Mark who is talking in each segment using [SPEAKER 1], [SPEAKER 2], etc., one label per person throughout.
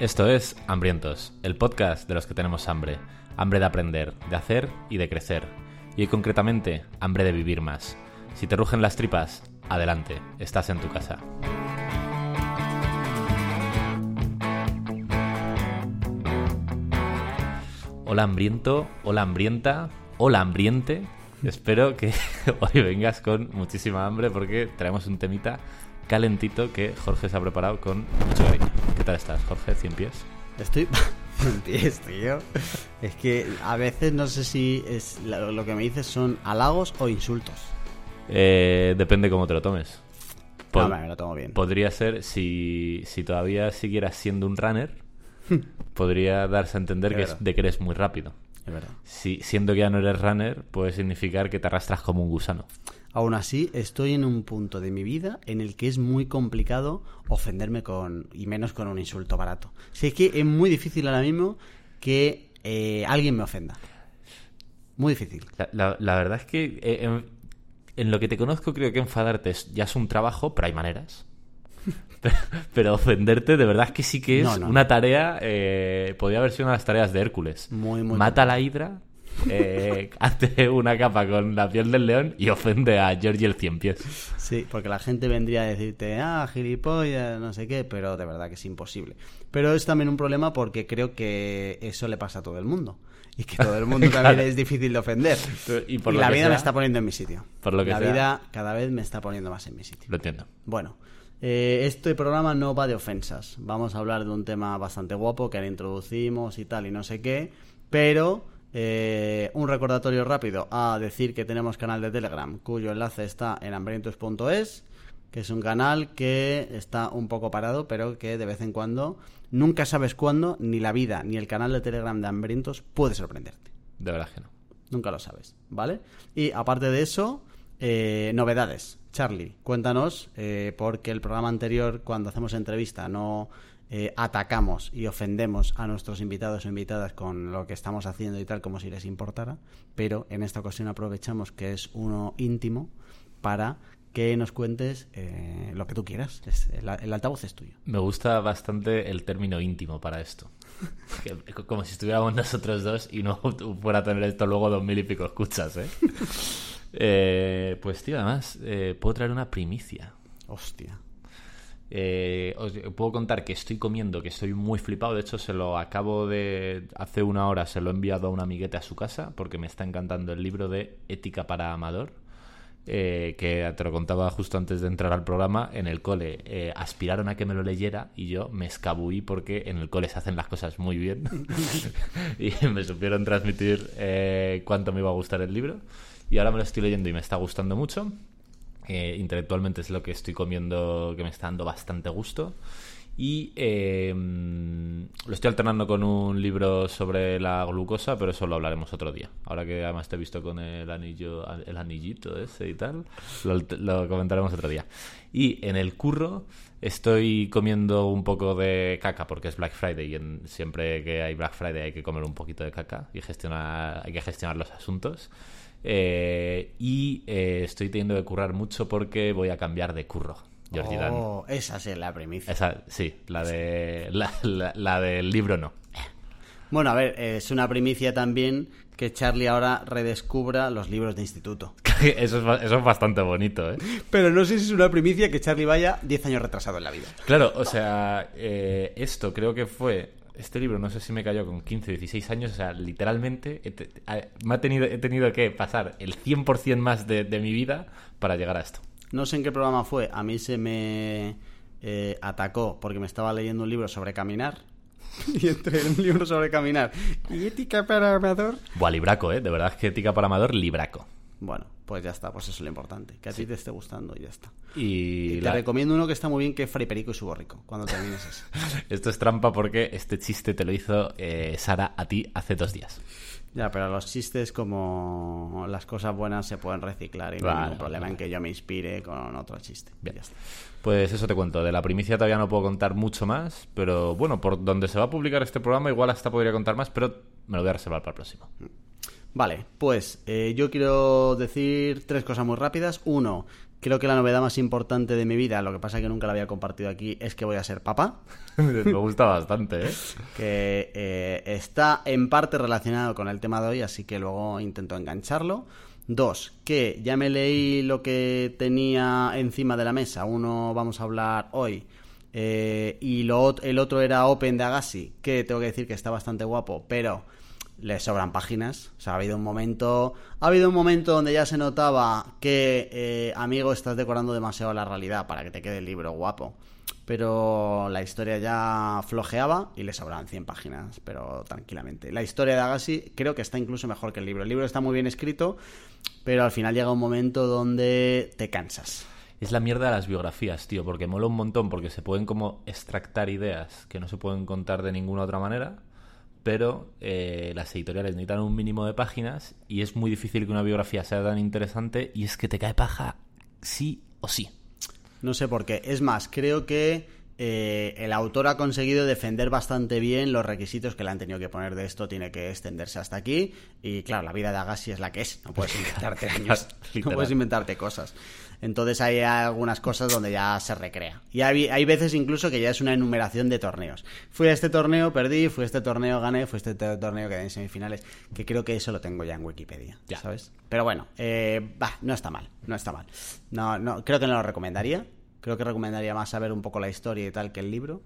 [SPEAKER 1] Esto es Hambrientos, el podcast de los que tenemos hambre. Hambre de aprender, de hacer y de crecer. Y hoy concretamente, hambre de vivir más. Si te rugen las tripas, adelante, estás en tu casa. Hola hambriento, hola hambrienta, hola hambriente. Espero que hoy vengas con muchísima hambre porque traemos un temita calentito que Jorge se ha preparado con mucho cariño. ¿Qué tal estás, Jorge? ¿Cien pies?
[SPEAKER 2] Estoy en pies, tío. Es que a veces no sé si es lo, que me dices son halagos o insultos.
[SPEAKER 1] Eh, depende cómo te lo tomes.
[SPEAKER 2] No,
[SPEAKER 1] Pod-
[SPEAKER 2] me lo tomo bien.
[SPEAKER 1] Podría ser, si, si todavía siguieras siendo un runner, podría darse a entender que es de que eres muy rápido.
[SPEAKER 2] Es verdad.
[SPEAKER 1] Si, siendo que ya no eres runner, puede significar que te arrastras como un gusano.
[SPEAKER 2] Aún así, estoy en un punto de mi vida en el que es muy complicado ofenderme con. y menos con un insulto barato. Si es que es muy difícil ahora mismo que eh, alguien me ofenda. Muy difícil.
[SPEAKER 1] La, la- la verdad es que eh, en, en lo que te conozco creo que enfadarte es- ya es un trabajo, pero hay maneras. Pero, pero ofenderte de verdad es que sí que es
[SPEAKER 2] No, no.
[SPEAKER 1] una tarea, eh, podría haber sido una de las tareas de Hércules.
[SPEAKER 2] Muy, muy
[SPEAKER 1] Mata a la hidra, eh, hazte una capa con la piel del león y ofende a Georgie el cien pies.
[SPEAKER 2] Sí, porque la gente vendría a decirte, ah, gilipollas, no sé qué, pero de verdad que es imposible. Pero es también un problema porque creo que eso le pasa a todo el mundo. Y que todo el mundo
[SPEAKER 1] Claro.
[SPEAKER 2] también es difícil de ofender.
[SPEAKER 1] Y por
[SPEAKER 2] la vida
[SPEAKER 1] sea-
[SPEAKER 2] me está poniendo en mi sitio.
[SPEAKER 1] Por lo que
[SPEAKER 2] la
[SPEAKER 1] sea-
[SPEAKER 2] vida cada vez me está poniendo más en mi sitio.
[SPEAKER 1] Lo entiendo.
[SPEAKER 2] Bueno, eh, este programa no va de ofensas. Vamos a hablar de un tema bastante guapo que ahora introducimos y tal y no sé qué. Pero eh, un recordatorio rápido a decir que tenemos canal de Telegram cuyo enlace está en hambrientos.es que es un canal que está un poco parado, pero que de vez en cuando, nunca sabes cuándo, ni la vida ni el canal de Telegram de Hambrientos puede sorprenderte.
[SPEAKER 1] De verdad que no.
[SPEAKER 2] Nunca lo sabes, ¿vale? Y aparte de eso, eh, novedades. Charlie, cuéntanos, eh, porque el programa anterior, cuando hacemos entrevista, no eh, atacamos y ofendemos a nuestros invitados o invitadas con lo que estamos haciendo y tal, como si les importara, pero en esta ocasión aprovechamos que es uno íntimo para que nos cuentes eh, lo que tú quieras. Es- el, el altavoz es tuyo.
[SPEAKER 1] Me gusta bastante el término íntimo para esto. Que- Como si estuviéramos nosotros dos y no fuera a tener esto luego dos mil y pico escuchas, ¿eh? Eh, pues tío, además, eh, puedo traer una primicia.
[SPEAKER 2] Hostia.
[SPEAKER 1] Eh, os puedo contar que estoy comiendo, que estoy muy flipado. De hecho, se lo acabo de. Hace una hora se lo he enviado a una amigueta a su casa porque me está encantando el libro de Ética para Amador. eh, que te lo contaba justo antes de entrar al programa. En el cole eh, aspiraron a que me lo leyera y yo me escabuí porque en el cole se hacen las cosas muy bien y me supieron transmitir eh, cuánto me iba a gustar el libro. Y ahora me lo estoy leyendo y me está gustando mucho. Intelectualmente es lo que estoy comiendo que me está dando bastante gusto. Y eh, lo estoy alternando con un libro sobre la glucosa, pero eso lo hablaremos otro día. Ahora que además te he visto con el anillo, el anillito ese y tal, lo, comentaremos otro día. Y en el curro estoy comiendo un poco de caca porque es Black Friday y siempre que hay Black Friday hay que comer un poquito de caca y gestionar, hay que gestionar los asuntos. Eh, y eh, estoy teniendo que currar mucho porque voy a cambiar de curro. Dan.
[SPEAKER 2] Oh, esa sí es la primicia.
[SPEAKER 1] Esa, sí, la de la, la- la del libro no.
[SPEAKER 2] Bueno, a ver, es una primicia también que Charlie ahora redescubra los libros de instituto.
[SPEAKER 1] Eso es, eso es bastante bonito, ¿eh?
[SPEAKER 2] Pero no sé si es una primicia que Charlie vaya 10 años retrasado en la vida.
[SPEAKER 1] Claro, o sea, eh, esto creo que fue. Este libro, no sé si me cayó con 15 o 16 años, o sea, literalmente he, te- me ha tenido, he tenido que pasar el 100% más de, de mi vida para llegar a esto.
[SPEAKER 2] No sé en qué programa fue. A mí se me eh, atacó porque me estaba leyendo un libro sobre caminar. Y entre un libro sobre caminar y ética para amador.
[SPEAKER 1] Buah, libraco, ¿eh? De verdad es que ética para amador, libraco.
[SPEAKER 2] Bueno, pues ya está, pues eso es lo importante. Que a ti te esté gustando y ya está.
[SPEAKER 1] Y,
[SPEAKER 2] Y te
[SPEAKER 1] la-
[SPEAKER 2] recomiendo uno que está muy bien, que es Fray Perico y su borrico, cuando termines ese.
[SPEAKER 1] esto es trampa porque este chiste te lo hizo eh, Sara a ti hace dos días.
[SPEAKER 2] Ya, pero los chistes como las cosas buenas se pueden reciclar y no hay ningún problema
[SPEAKER 1] vale.
[SPEAKER 2] en que yo me inspire con otro chiste.
[SPEAKER 1] Bien.
[SPEAKER 2] Ya está.
[SPEAKER 1] Pues eso te cuento. De la primicia todavía no puedo contar mucho más, pero bueno, por donde se va a publicar este programa igual hasta podría contar más, pero me lo voy a reservar para el próximo.
[SPEAKER 2] Vale, pues eh, yo quiero decir tres cosas muy rápidas. Uno, Creo que la novedad más importante de mi vida, lo que pasa que nunca la había compartido aquí, es que voy a ser papá.
[SPEAKER 1] Me gusta bastante, ¿eh?
[SPEAKER 2] Que eh, está en parte relacionado con el tema de hoy, así que luego intento engancharlo. Dos, que ya me leí lo que tenía encima de la mesa. Uno vamos a hablar hoy. eh, y lo, el otro era Open de Agassi, que tengo que decir que está bastante guapo, pero le sobran páginas. O sea, ha habido un momento. Ha habido un momento donde ya se notaba que, eh, amigo, estás decorando demasiado la realidad para que te quede el libro guapo. Pero la historia ya flojeaba y le sobraban 100 páginas, pero tranquilamente. La historia de Agassi creo que está incluso mejor que el libro. El libro está muy bien escrito, pero al final llega un momento donde te cansas.
[SPEAKER 1] Es la mierda de las biografías, tío, porque mola un montón, porque se pueden como extractar ideas que no se pueden contar de ninguna otra manera, pero eh, las editoriales necesitan un mínimo de páginas y es muy difícil que una biografía sea tan interesante y es que te cae paja sí o sí.
[SPEAKER 2] No sé por qué. Es más, creo que eh, el autor ha conseguido defender bastante bien los requisitos que le han tenido que poner de esto. Tiene que extenderse hasta aquí. Y claro, la vida de Agassi es la que es. No puedes inventarte años. No puedes inventarte cosas. Entonces hay algunas cosas donde ya se recrea. Y hay, hay veces incluso que ya es una enumeración de torneos. Fui a este torneo, perdí. Fui a este torneo, gané. Fui a este te- torneo, quedé en semifinales. Que creo que eso lo tengo ya en Wikipedia.
[SPEAKER 1] Ya.
[SPEAKER 2] ¿Sabes? Pero bueno, eh, bah, no está mal. No está mal. No, no, creo que no lo recomendaría. Creo que recomendaría más saber un poco la historia y tal que el libro.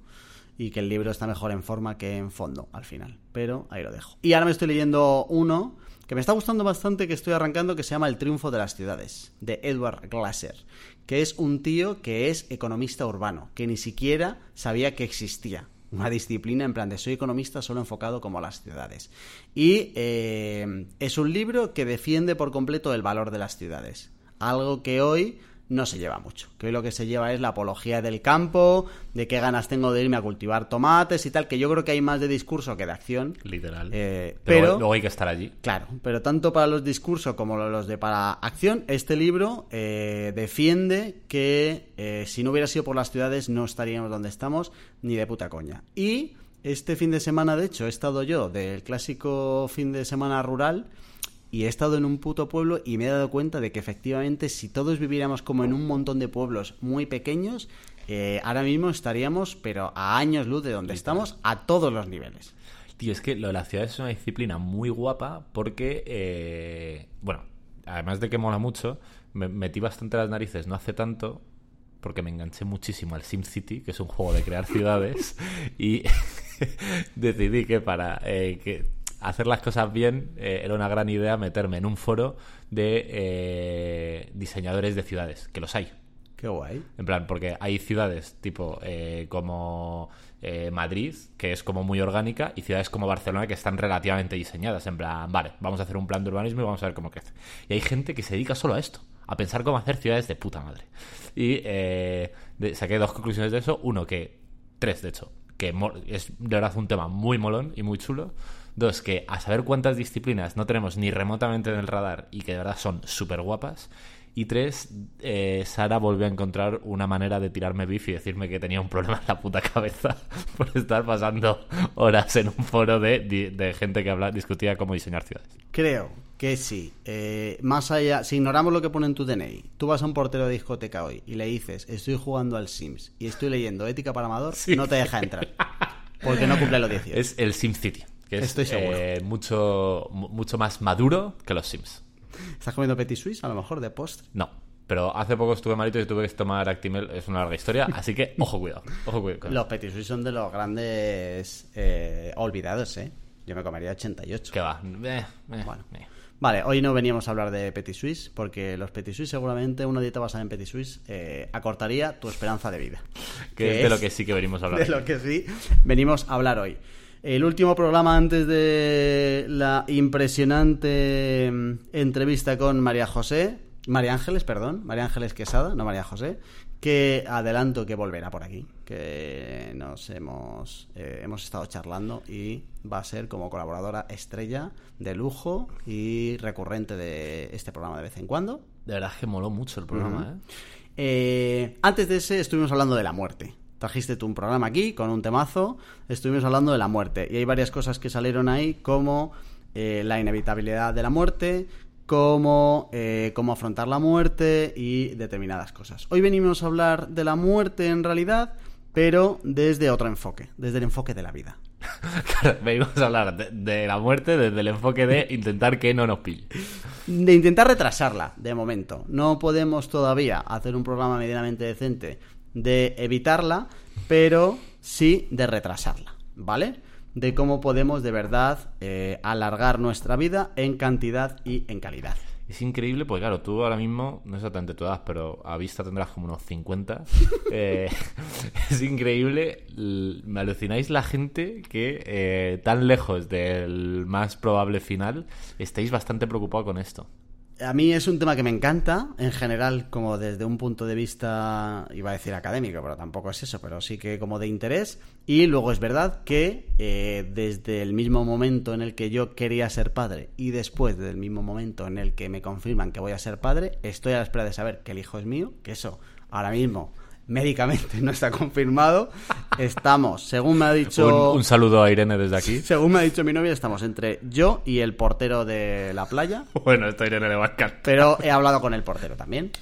[SPEAKER 2] Y que el libro está mejor en forma que en fondo al final. Pero ahí lo dejo. Y ahora me estoy leyendo uno que me está gustando bastante, que estoy arrancando, que se llama El triunfo de las ciudades, de Edward Glasser. Que es un tío que es economista urbano, que ni siquiera sabía que existía una disciplina en plan de soy economista solo enfocado como a las ciudades. Y eh, es un libro que defiende por completo el valor de las ciudades. Algo que hoy no se lleva mucho. Que hoy lo que se lleva es la apología del campo, de qué ganas tengo de irme a cultivar tomates y tal, que yo creo que hay más de discurso que de acción.
[SPEAKER 1] Literal.
[SPEAKER 2] Eh,
[SPEAKER 1] pero
[SPEAKER 2] pero-
[SPEAKER 1] luego hay que estar allí.
[SPEAKER 2] Claro, pero tanto para los discursos como los de para acción, este libro eh, defiende que eh, si no hubiera sido por las ciudades no estaríamos donde estamos ni de puta coña. Y este fin de semana, de hecho, he estado yo del clásico fin de semana rural y he estado en un puto pueblo y me he dado cuenta de que efectivamente si todos viviéramos como en un montón de pueblos muy pequeños, eh, ahora mismo estaríamos, pero a años luz de donde estamos, a todos los niveles.
[SPEAKER 1] Tío, es que lo de las ciudades es una disciplina muy guapa porque, eh, bueno, además de que mola mucho, me metí bastante las narices no hace tanto porque me enganché muchísimo al SimCity, que es un juego de crear ciudades, y decidí que para eh, que hacer las cosas bien eh, era una gran idea meterme en un foro de eh, diseñadores de ciudades, que los hay.
[SPEAKER 2] Qué guay.
[SPEAKER 1] En plan, porque hay ciudades tipo eh, como eh, Madrid, que es como muy orgánica, y ciudades como Barcelona que están relativamente diseñadas. En plan, vale, vamos a hacer un plan de urbanismo y vamos a ver cómo crece. Y hay gente que se dedica solo a esto, a pensar cómo hacer ciudades de puta madre. Y eh, de- saqué dos conclusiones de eso. Uno, que. Tres, de hecho. Que es de verdad un tema muy molón y muy chulo. Dos, que a saber cuántas disciplinas no tenemos ni remotamente en el radar y que de verdad son súper guapas. Y tres, eh, Sara volvió a encontrar una manera de tirarme beef y decirme que tenía un problema en la puta cabeza por estar pasando horas en un foro de, de- de gente que habla, discutía cómo diseñar ciudades.
[SPEAKER 2] Creo que sí. Eh, más allá, si ignoramos lo que pone en tu DNI, tú vas a un portero de discoteca hoy y le dices, estoy jugando al Sims y estoy leyendo Ética para Amador,
[SPEAKER 1] Sí.
[SPEAKER 2] no te deja entrar. Porque no cumple los 18.
[SPEAKER 1] Es el SimCity, que es
[SPEAKER 2] Estoy seguro.
[SPEAKER 1] eh, mucho, mu- mucho más maduro que los Sims.
[SPEAKER 2] ¿Estás comiendo Petit Suisse a lo mejor de postre?
[SPEAKER 1] No. Pero hace poco estuve malito y tuve que tomar Actimel. Es una larga historia, así que ojo cuidado. Ojo cuidado.
[SPEAKER 2] Los. Petit Suisse son de los grandes eh, olvidados, ¿eh? Yo me comería 88.
[SPEAKER 1] ¿Qué va? Eh, eh,
[SPEAKER 2] Bueno.
[SPEAKER 1] eh.
[SPEAKER 2] Vale, hoy no veníamos a hablar de Petit Suisse, porque los Petit Suisse seguramente una dieta basada en Petit Suisse eh, acortaría tu esperanza de vida.
[SPEAKER 1] Que es de lo que sí que venimos a hablar.
[SPEAKER 2] De lo que sí venimos a hablar hoy. El último programa antes de la impresionante mm, entrevista con María José, María Ángeles, perdón, María Ángeles Quesada, no María José, que adelanto que volverá por aquí, que nos hemos, eh, hemos estado charlando y va a ser como colaboradora estrella de lujo y recurrente de este programa de vez en cuando.
[SPEAKER 1] De verdad es que moló mucho el programa, ¿eh?
[SPEAKER 2] Eh, antes de ese estuvimos hablando de la muerte. Trajiste tú un programa aquí con un temazo, estuvimos hablando de la muerte y hay varias cosas que salieron ahí como eh, la inevitabilidad de la muerte, cómo, eh, cómo afrontar la muerte y determinadas cosas. Hoy venimos a hablar de la muerte en realidad, pero desde otro enfoque, desde el enfoque de la vida.
[SPEAKER 1] Claro, venimos a hablar de, de la muerte desde el enfoque de intentar que no nos pille.
[SPEAKER 2] De intentar retrasarla, de momento. No podemos todavía hacer un programa medianamente decente de evitarla, pero sí de retrasarla, ¿vale? De cómo podemos de verdad eh, alargar nuestra vida en cantidad y en calidad.
[SPEAKER 1] Es increíble, porque claro, tú ahora mismo, no exactamente tu edad, pero a vista tendrás como unos 50. Eh, es increíble, me alucináis la gente que eh, tan lejos del más probable final estáis bastante preocupados con esto.
[SPEAKER 2] A mí es un tema que me encanta, en general, como desde un punto de vista, iba a decir académico, pero tampoco es eso, pero sí que como de interés. Y luego es verdad que eh, desde el mismo momento en el que yo quería ser padre y después del mismo momento en el que me confirman que voy a ser padre, estoy a la espera de saber que el hijo es mío, que eso ahora mismo médicamente no está confirmado. Estamos, según me ha dicho...
[SPEAKER 1] Un, un saludo a Irene desde aquí.
[SPEAKER 2] Según me ha dicho mi novia, estamos entre yo y el portero de la playa.
[SPEAKER 1] Bueno, esto a Irene le va a encantar.
[SPEAKER 2] Pero he hablado con el portero también.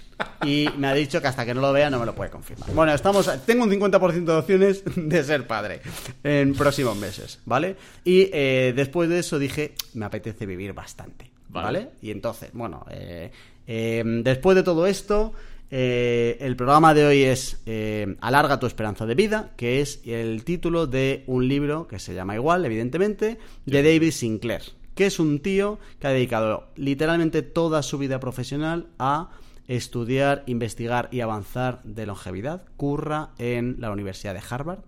[SPEAKER 2] Y me ha dicho que hasta que no lo vea no me lo puede confirmar. Bueno, estamos, tengo un 50% de opciones de ser padre en próximos meses, ¿vale? Y eh, después de eso dije, me apetece vivir bastante, ¿vale?
[SPEAKER 1] Vale.
[SPEAKER 2] Y entonces, bueno, eh, eh, después de todo esto, eh, el programa de hoy es eh, Alarga tu esperanza de vida, que es el título de un libro que se llama igual, evidentemente, de David Sinclair, que es un tío que ha dedicado literalmente toda su vida profesional a estudiar, investigar y avanzar de longevidad. Curra en la Universidad de Harvard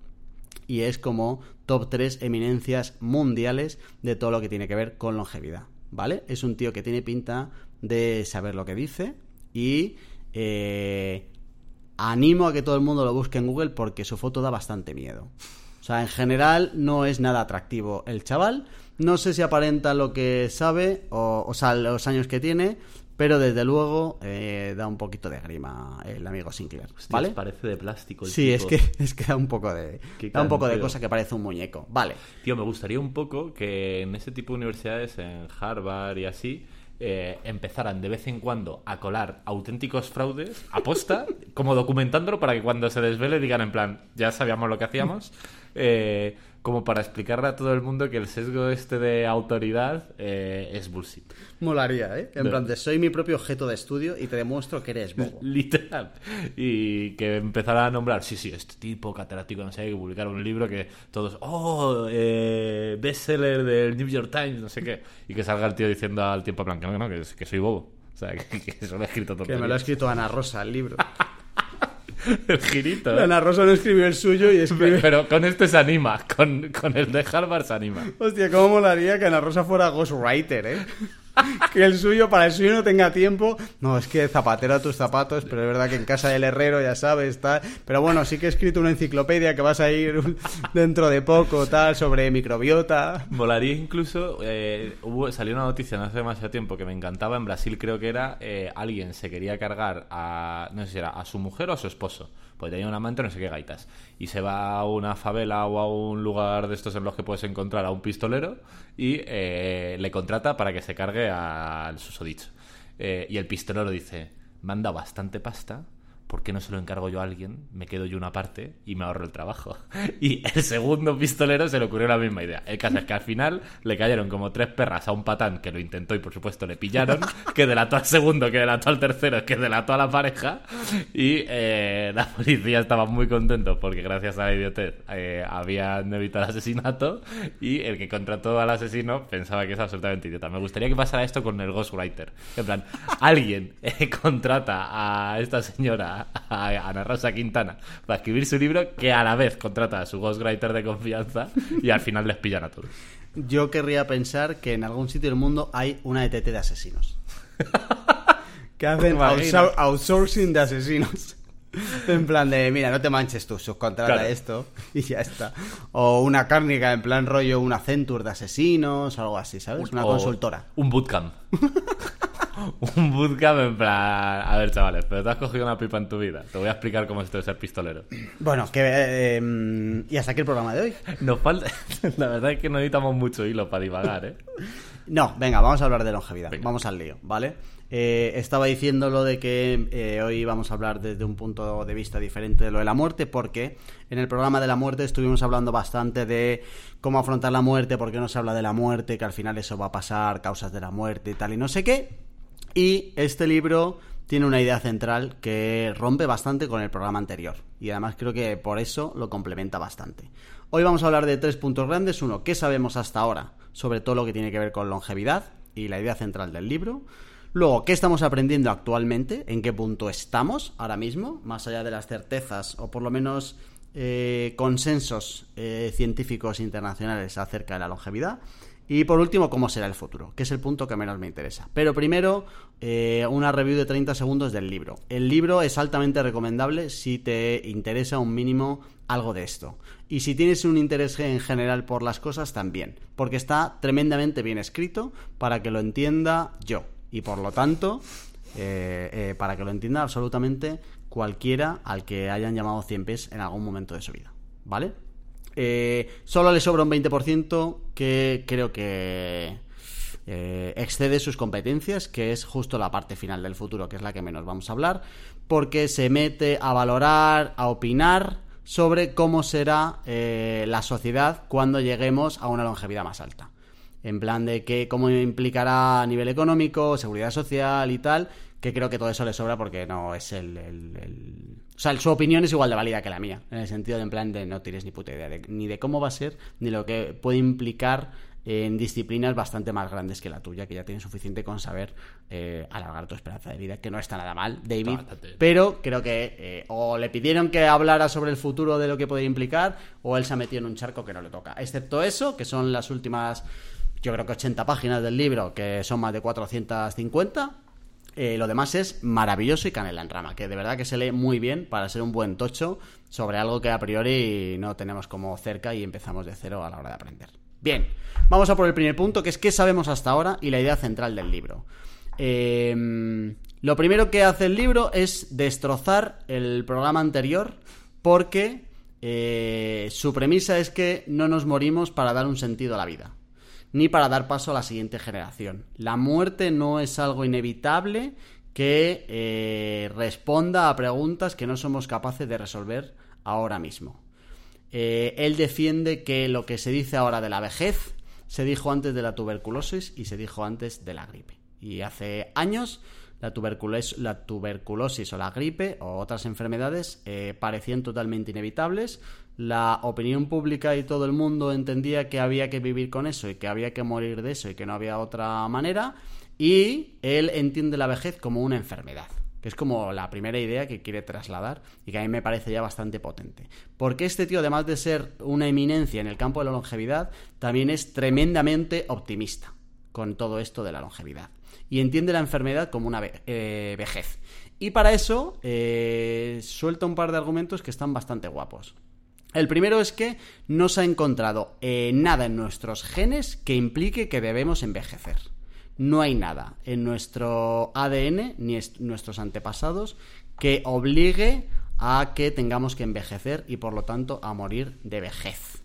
[SPEAKER 2] y es como top 3 eminencias mundiales de todo lo que tiene que ver con longevidad, ¿vale? Es un tío que tiene pinta de saber lo que dice y eh, animo a que todo el mundo lo busque en Google porque su foto da bastante miedo. O sea, en general no es nada atractivo el chaval. No sé si aparenta lo que sabe o, o sea, los años que tiene, pero desde luego eh, da un poquito de grima el amigo Sinclair, ¿vale?
[SPEAKER 1] Hostias, parece de plástico. el
[SPEAKER 2] Sí, es que, es que da un poco de
[SPEAKER 1] Qué
[SPEAKER 2] da un poco de cosa que parece un muñeco. Vale.
[SPEAKER 1] Tío, me gustaría un poco que en ese tipo de universidades, en Harvard y así, eh, empezaran de vez en cuando a colar auténticos fraudes aposta, como documentándolo para que cuando se desvele digan en plan, ya sabíamos lo que hacíamos, eh, como para explicarle a todo el mundo que el sesgo este de autoridad eh, es bullshit.
[SPEAKER 2] Molaría, ¿eh? En
[SPEAKER 1] No.
[SPEAKER 2] plan de soy mi propio objeto de estudio y te demuestro que eres bobo.
[SPEAKER 1] Literal. Y que empezara a nombrar, sí, sí, este tipo catedrático, no sé, que publicar un libro que todos, oh, eh, bestseller del New York Times, no sé qué. Y que salga el tío diciendo al tiempo blanco, no, no, que, que soy bobo. O sea, que, que eso lo he escrito todo.
[SPEAKER 2] Que me lo ha escrito Ana Rosa el libro.
[SPEAKER 1] El girito. ¿eh?
[SPEAKER 2] Ana Rosa no escribió el suyo y escribe.
[SPEAKER 1] Pero con este se anima, con, con el de Harvard se anima.
[SPEAKER 2] Hostia, cómo molaría que Ana Rosa fuera ghostwriter, ¿eh? que el suyo, para el suyo no tenga tiempo. No, es que zapatero a tus zapatos, pero es verdad que en casa del herrero, ya sabes, tal. Pero bueno, sí que he escrito una enciclopedia que vas a ir dentro de poco, tal, sobre microbiota.
[SPEAKER 1] Molaría incluso, eh, hubo, salió una noticia no hace demasiado tiempo que me encantaba, en Brasil creo que era, eh, alguien se quería cargar a, no sé si era a su mujer o a su esposo, porque tenía un amante no sé qué gaitas, y se va a una favela o a un lugar de estos en los que puedes encontrar a un pistolero y eh, le contrata para que se cargue al susodicho. Eh, y el pistolero dice, dado bastante pasta, ¿por qué no se lo encargo yo a alguien? Me quedo yo una parte y me ahorro el trabajo. Y el segundo pistolero se le ocurrió la misma idea. El caso es que al final le cayeron como tres perras a un patán que lo intentó y por supuesto le pillaron, que delató al segundo, que delató al tercero, que delató a la pareja. Y eh, la policía estaba muy contento porque gracias a la idiotez eh, habían evitado el asesinato y el que contrató al asesino pensaba que es absolutamente idiota. Me gustaría que pasara esto con el Ghostwriter. En plan, alguien eh, contrata a esta señora, a Ana Rosa Quintana, para escribir su libro que a la vez contrata a su Ghostwriter de confianza y al final les pillan a todos.
[SPEAKER 2] Yo querría pensar que en algún sitio del mundo hay una ETT de asesinos. que hacen outsourcing de asesinos. En plan de, mira, no te manches tú, subcontrata
[SPEAKER 1] Claro.
[SPEAKER 2] esto y ya está. O una cárnica, en plan rollo, una Centur de asesinos, algo así, ¿sabes? Una
[SPEAKER 1] O
[SPEAKER 2] consultora.
[SPEAKER 1] Un bootcamp. un bootcamp en plan... A ver, chavales, pero te has cogido una pipa en tu vida. Te voy a explicar cómo es esto de ser pistolero.
[SPEAKER 2] Bueno, que... eh, mm, y hasta aquí el programa de hoy.
[SPEAKER 1] Nos falta... La verdad es que no necesitamos mucho hilo para divagar, ¿eh?
[SPEAKER 2] No, venga, vamos a hablar de longevidad. Vamos al lío, ¿vale? Eh, estaba diciendo lo de que eh, hoy vamos a hablar desde un punto de vista diferente de lo de la muerte, porque en el programa de la muerte estuvimos hablando bastante de cómo afrontar la muerte, por qué no se habla de la muerte, que al final eso va a pasar, causas de la muerte y tal y no sé qué. Y este libro tiene una idea central que rompe bastante con el programa anterior. Y además creo que por eso lo complementa bastante. Hoy vamos a hablar de tres puntos grandes. Uno, ¿qué sabemos hasta ahora sobre todo lo que tiene que ver con longevidad y la idea central del libro? Luego, ¿qué estamos aprendiendo actualmente? ¿En qué punto estamos ahora mismo? Más allá de las certezas o por lo menos eh, consensos eh, científicos internacionales acerca de la longevidad. Y por último, cómo será el futuro, que es el punto que menos me interesa. Pero primero, eh, una review de 30 segundos del libro. El libro es altamente recomendable si te interesa un mínimo algo de esto. Y si tienes un interés en general por las cosas, también. Porque está tremendamente bien escrito para que lo entienda yo. Y por lo tanto, eh, eh, para que lo entienda absolutamente cualquiera al que hayan llamado 100 pies en algún momento de su vida. ¿Vale? Eh, solo le sobra un 20% que creo que eh, excede sus competencias, que es justo la parte final del futuro, que es la que menos vamos a hablar, porque se mete a valorar, a opinar sobre cómo será eh, la sociedad cuando lleguemos a una longevidad más alta. En plan de que cómo implicará a nivel económico, seguridad social y tal, que creo que todo eso le sobra porque no es el, O sea, su opinión es igual de válida que la mía, en el sentido de en plan de no tienes ni puta idea ni de cómo va a ser, ni lo que puede implicar en disciplinas bastante más grandes que la tuya, que ya tienes suficiente con saber eh, alargar tu esperanza de vida, que no está nada mal, David. Pero creo que eh, o le pidieron que hablara sobre el futuro de lo que puede implicar, o él se ha metido en un charco que no le toca. Excepto eso, que son las últimas, yo creo que 80 páginas del libro, que son más de 450 eh, lo demás es maravilloso y canela en rama, que de verdad que se lee muy bien para ser un buen tocho sobre algo que a priori no tenemos como cerca y empezamos de cero a la hora de aprender. Bien, vamos a por el primer punto, que es qué sabemos hasta ahora y la idea central del libro. Em, lo primero que hace el libro es destrozar el programa anterior porque eh, su premisa es que no nos morimos para dar un sentido a la vida ni para dar paso a la siguiente generación. La muerte no es algo inevitable que eh, responda a preguntas que no somos capaces de resolver ahora mismo. Eh, él defiende que lo que se dice ahora de la vejez se dijo antes de la tuberculosis y se dijo antes de la gripe. Y hace años la, tuberculosis, o la gripe o otras enfermedades eh, parecían totalmente inevitables. La opinión pública y todo el mundo entendía que había que vivir con eso y que había que morir de eso y que no había otra manera. Y él entiende la vejez como una enfermedad que es como la primera idea que quiere trasladar y que a mí me parece ya bastante potente. Porque este tío, además de ser una eminencia en el campo de la longevidad, también es tremendamente optimista con todo esto de la longevidad y entiende la enfermedad como una eh, vejez. Y para eso eh, suelta un par de argumentos que están bastante guapos. El primero es que no se ha encontrado eh, nada en nuestros genes que implique que debemos envejecer. No hay nada en nuestro ADN ni en nuestros antepasados que obligue a que tengamos que envejecer y por lo tanto a morir de vejez.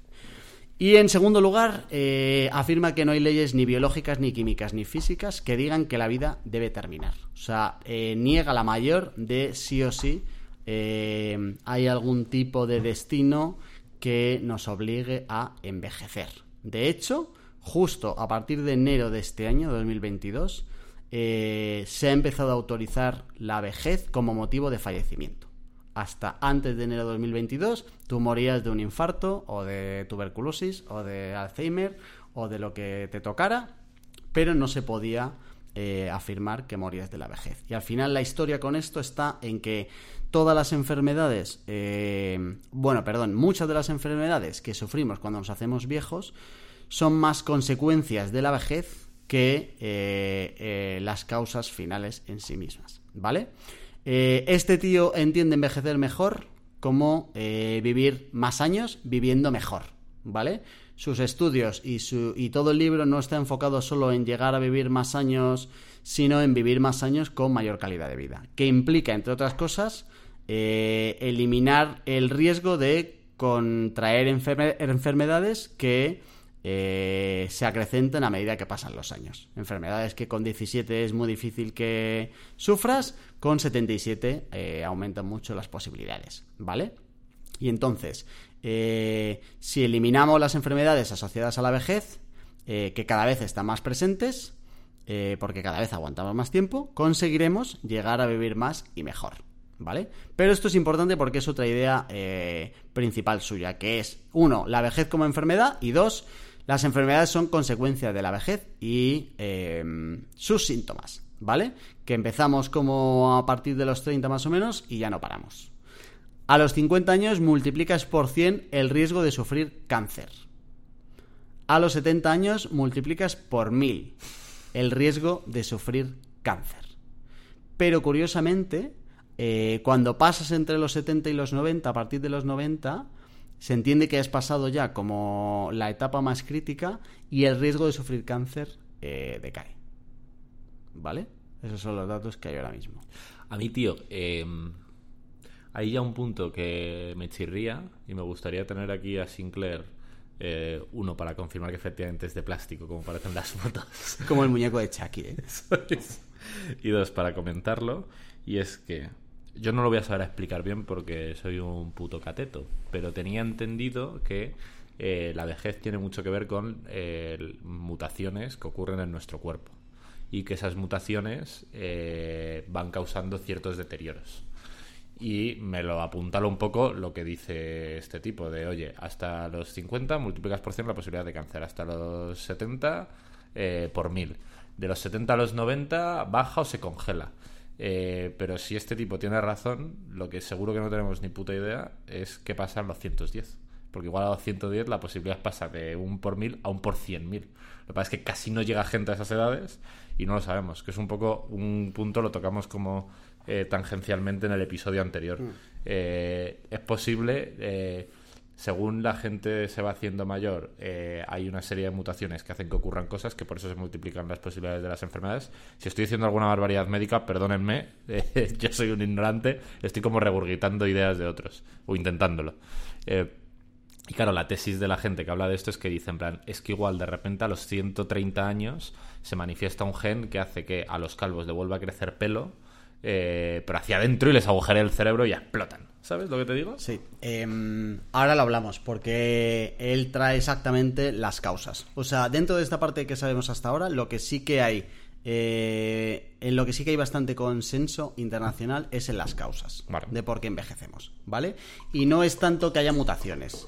[SPEAKER 2] Y en segundo lugar, eh, afirma que no hay leyes ni biológicas, ni químicas, ni físicas que digan que la vida debe terminar. O sea, eh, niega la mayor de sí o sí eh, hay algún tipo de destino que nos obligue a envejecer. De hecho, justo a partir de enero de este año, 2022, se ha empezado a autorizar la vejez como motivo de fallecimiento hasta antes de enero de 2022 tú morías de un infarto o de tuberculosis o de Alzheimer o de lo que te tocara, pero no se podía eh, afirmar que morías de la vejez. Y al final la historia con esto está en que todas las enfermedades, eh, bueno, perdón, muchas de las enfermedades que sufrimos cuando nos hacemos viejos son más consecuencias de la vejez que eh, las causas finales en sí mismas, ¿vale? Este tío entiende envejecer mejor como vivir más años viviendo mejor, ¿vale? Sus estudios y, su, y todo el libro no está enfocado solo en llegar a vivir más años, sino en vivir más años con mayor calidad de vida, que implica, entre otras cosas, eh, eliminar el riesgo de contraer enfermedades que eh, se acrecenten a medida que pasan los años. Enfermedades que con 17 es muy difícil que sufras, con 77 eh, aumentan mucho las posibilidades, ¿vale? Y entonces, eh, si eliminamos las enfermedades asociadas a la vejez, que cada vez están más presentes, porque cada vez aguantamos más tiempo, conseguiremos llegar a vivir más y mejor. ¿Vale? Pero esto es importante porque es otra idea principal suya, que es, uno, la vejez como enfermedad y dos, las enfermedades son consecuencia de la vejez y sus síntomas, ¿vale? Que empezamos como a partir de los 30 más o menos y ya no paramos. A los 50 años multiplicas por 100 el riesgo de sufrir cáncer. A los 70 años multiplicas por 1000 el riesgo de sufrir cáncer. Pero curiosamente, eh, cuando pasas entre los 70 y los 90, a partir de los 90, se entiende que has pasado ya como la etapa más crítica y el riesgo de sufrir cáncer eh, decae. ¿Vale? Esos son los datos que hay ahora mismo.
[SPEAKER 1] A mí, tío, em, hay ya un punto que me chirría y me gustaría tener aquí a Sinclair. Eh, uno, para confirmar que efectivamente es de plástico, como parecen las fotos.
[SPEAKER 2] Como el muñeco de Chucky, ¿eh?
[SPEAKER 1] Y dos, para comentarlo. Y es que yo no lo voy a saber explicar bien porque soy un puto cateto, pero tenía entendido que eh, la vejez tiene mucho que ver con eh, mutaciones que ocurren en nuestro cuerpo y que esas mutaciones eh, van causando ciertos deterioros. Y me lo apuntalo un poco lo que dice este tipo de, oye, hasta los 50 multiplicas por 100 la posibilidad de cáncer, hasta los 70 por 1000. De los 70 a los 90 baja o se congela. Eh, pero si este tipo tiene razón, lo que seguro que no tenemos ni puta idea es qué pasa en los 110. Porque igual a los 110 la posibilidad pasa de un por mil a un por cien mil. Lo que pasa es que casi no llega gente a esas edades y no lo sabemos. Que es un poco un punto, lo tocamos como eh, tangencialmente en el episodio anterior. Mm. Eh, es posible según la gente se va haciendo mayor, eh, hay una serie de mutaciones que hacen que ocurran cosas que por eso se multiplican las posibilidades de las enfermedades. Si estoy diciendo alguna barbaridad médica, perdónenme, eh, yo soy un ignorante, estoy como regurgitando ideas de otros, o intentándolo. Eh, y claro, la tesis de la gente que habla de esto es que dicen, en plan, es que igual de repente a los 130 años se manifiesta un gen que hace que a los calvos le vuelva a crecer pelo, pero hacia adentro y les agujere el cerebro y explotan. ¿Sabes lo que te digo?
[SPEAKER 2] Sí. Em, ahora lo hablamos, porque él trae exactamente las causas. O sea, dentro de esta parte que sabemos hasta ahora, lo que sí que hay, eh, en lo que sí que hay bastante consenso internacional es en las causas de por qué envejecemos, ¿vale? Y no es tanto que haya mutaciones.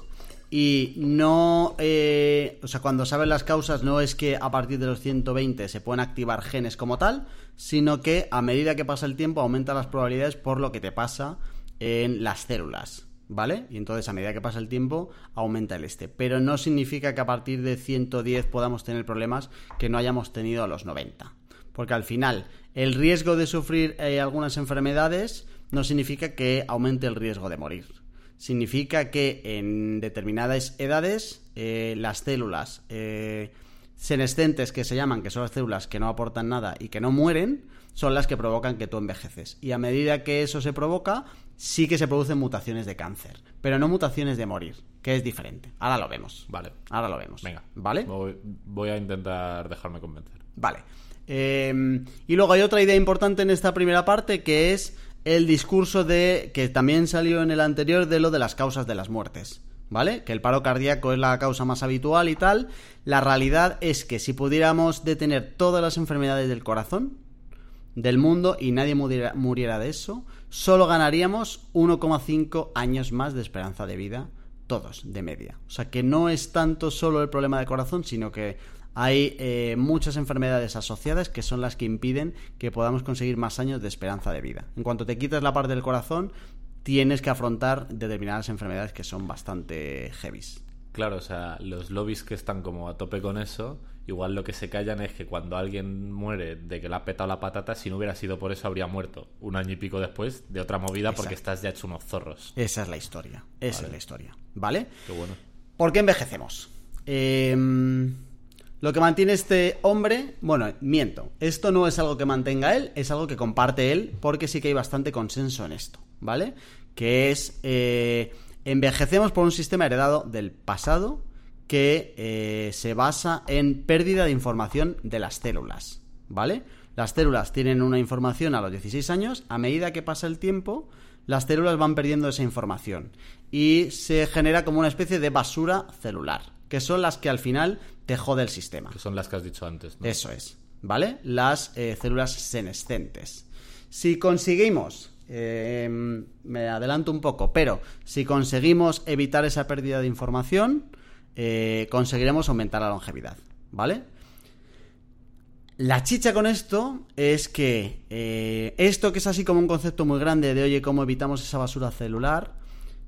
[SPEAKER 2] Y no, eh, o sea, cuando saben las causas no es que a partir de los 120 se pueden activar genes como tal, sino que a medida que pasa el tiempo aumenta las probabilidades por lo que te pasa en las células, ¿vale? Y entonces a medida que pasa el tiempo aumenta el este. Pero no significa que a partir de 110 podamos tener problemas que no hayamos tenido a los 90. Porque al final el riesgo de sufrir eh, algunas enfermedades no significa que aumente el riesgo de morir. Significa que en determinadas edades eh, las células eh, senescentes que se llaman, que son las células que no aportan nada y que no mueren, son las que provocan que tú envejeces. Y a medida que eso se provoca, sí que se producen mutaciones de cáncer, pero no mutaciones de morir, que es diferente. Ahora lo vemos.
[SPEAKER 1] Vale.
[SPEAKER 2] Ahora lo vemos.
[SPEAKER 1] Venga.
[SPEAKER 2] ¿Vale?
[SPEAKER 1] Voy, a intentar dejarme convencer.
[SPEAKER 2] Vale. Em, y luego hay otra idea importante en esta primera parte que es el discurso de que también salió en el anterior de lo de las causas de las muertes. ¿Vale? Que el paro cardíaco es la causa más habitual y tal. La realidad es que si pudiéramos detener todas las enfermedades del corazón del mundo y nadie muriera de eso, solo ganaríamos 1,5 años más de esperanza de vida, todos, de media. O sea que no es tanto solo el problema de corazón, sino que hay eh, muchas enfermedades asociadas que son las que impiden que podamos conseguir más años de esperanza de vida. En cuanto te quitas la parte del corazón, tienes que afrontar determinadas enfermedades que son bastante heavies.
[SPEAKER 1] Claro, o sea, los lobbies que están como a tope con eso, igual lo que se callan es que cuando alguien muere de que le ha petado la patata, si no hubiera sido por eso habría muerto un año y pico después de otra movida porque estás ya hecho unos zorros.
[SPEAKER 2] Esa es la historia, esa es la historia, ¿vale?
[SPEAKER 1] Qué bueno.
[SPEAKER 2] ¿Por qué envejecemos? Em, lo que mantiene este hombre, bueno, miento, esto no es algo que mantenga él, es algo que comparte él porque sí que hay bastante consenso en esto, ¿vale? Que es... Eh, Envejecemos por un sistema heredado del pasado que eh, se basa en pérdida de información de las células, ¿vale? Las células tienen una información a los 16 años, a medida que pasa el tiempo, las células van perdiendo esa información y se genera como una especie de basura celular, que son las que al final te jode el sistema.
[SPEAKER 1] Que son las que has dicho antes. ¿no?
[SPEAKER 2] Eso es, ¿vale? Las eh, células senescentes. Si conseguimos, eh, me adelanto un poco, pero si conseguimos evitar esa pérdida de información, eh, conseguiremos aumentar la longevidad, ¿vale? La chicha con esto es que eh, esto que es así como un concepto muy grande de, oye, cómo evitamos esa basura celular,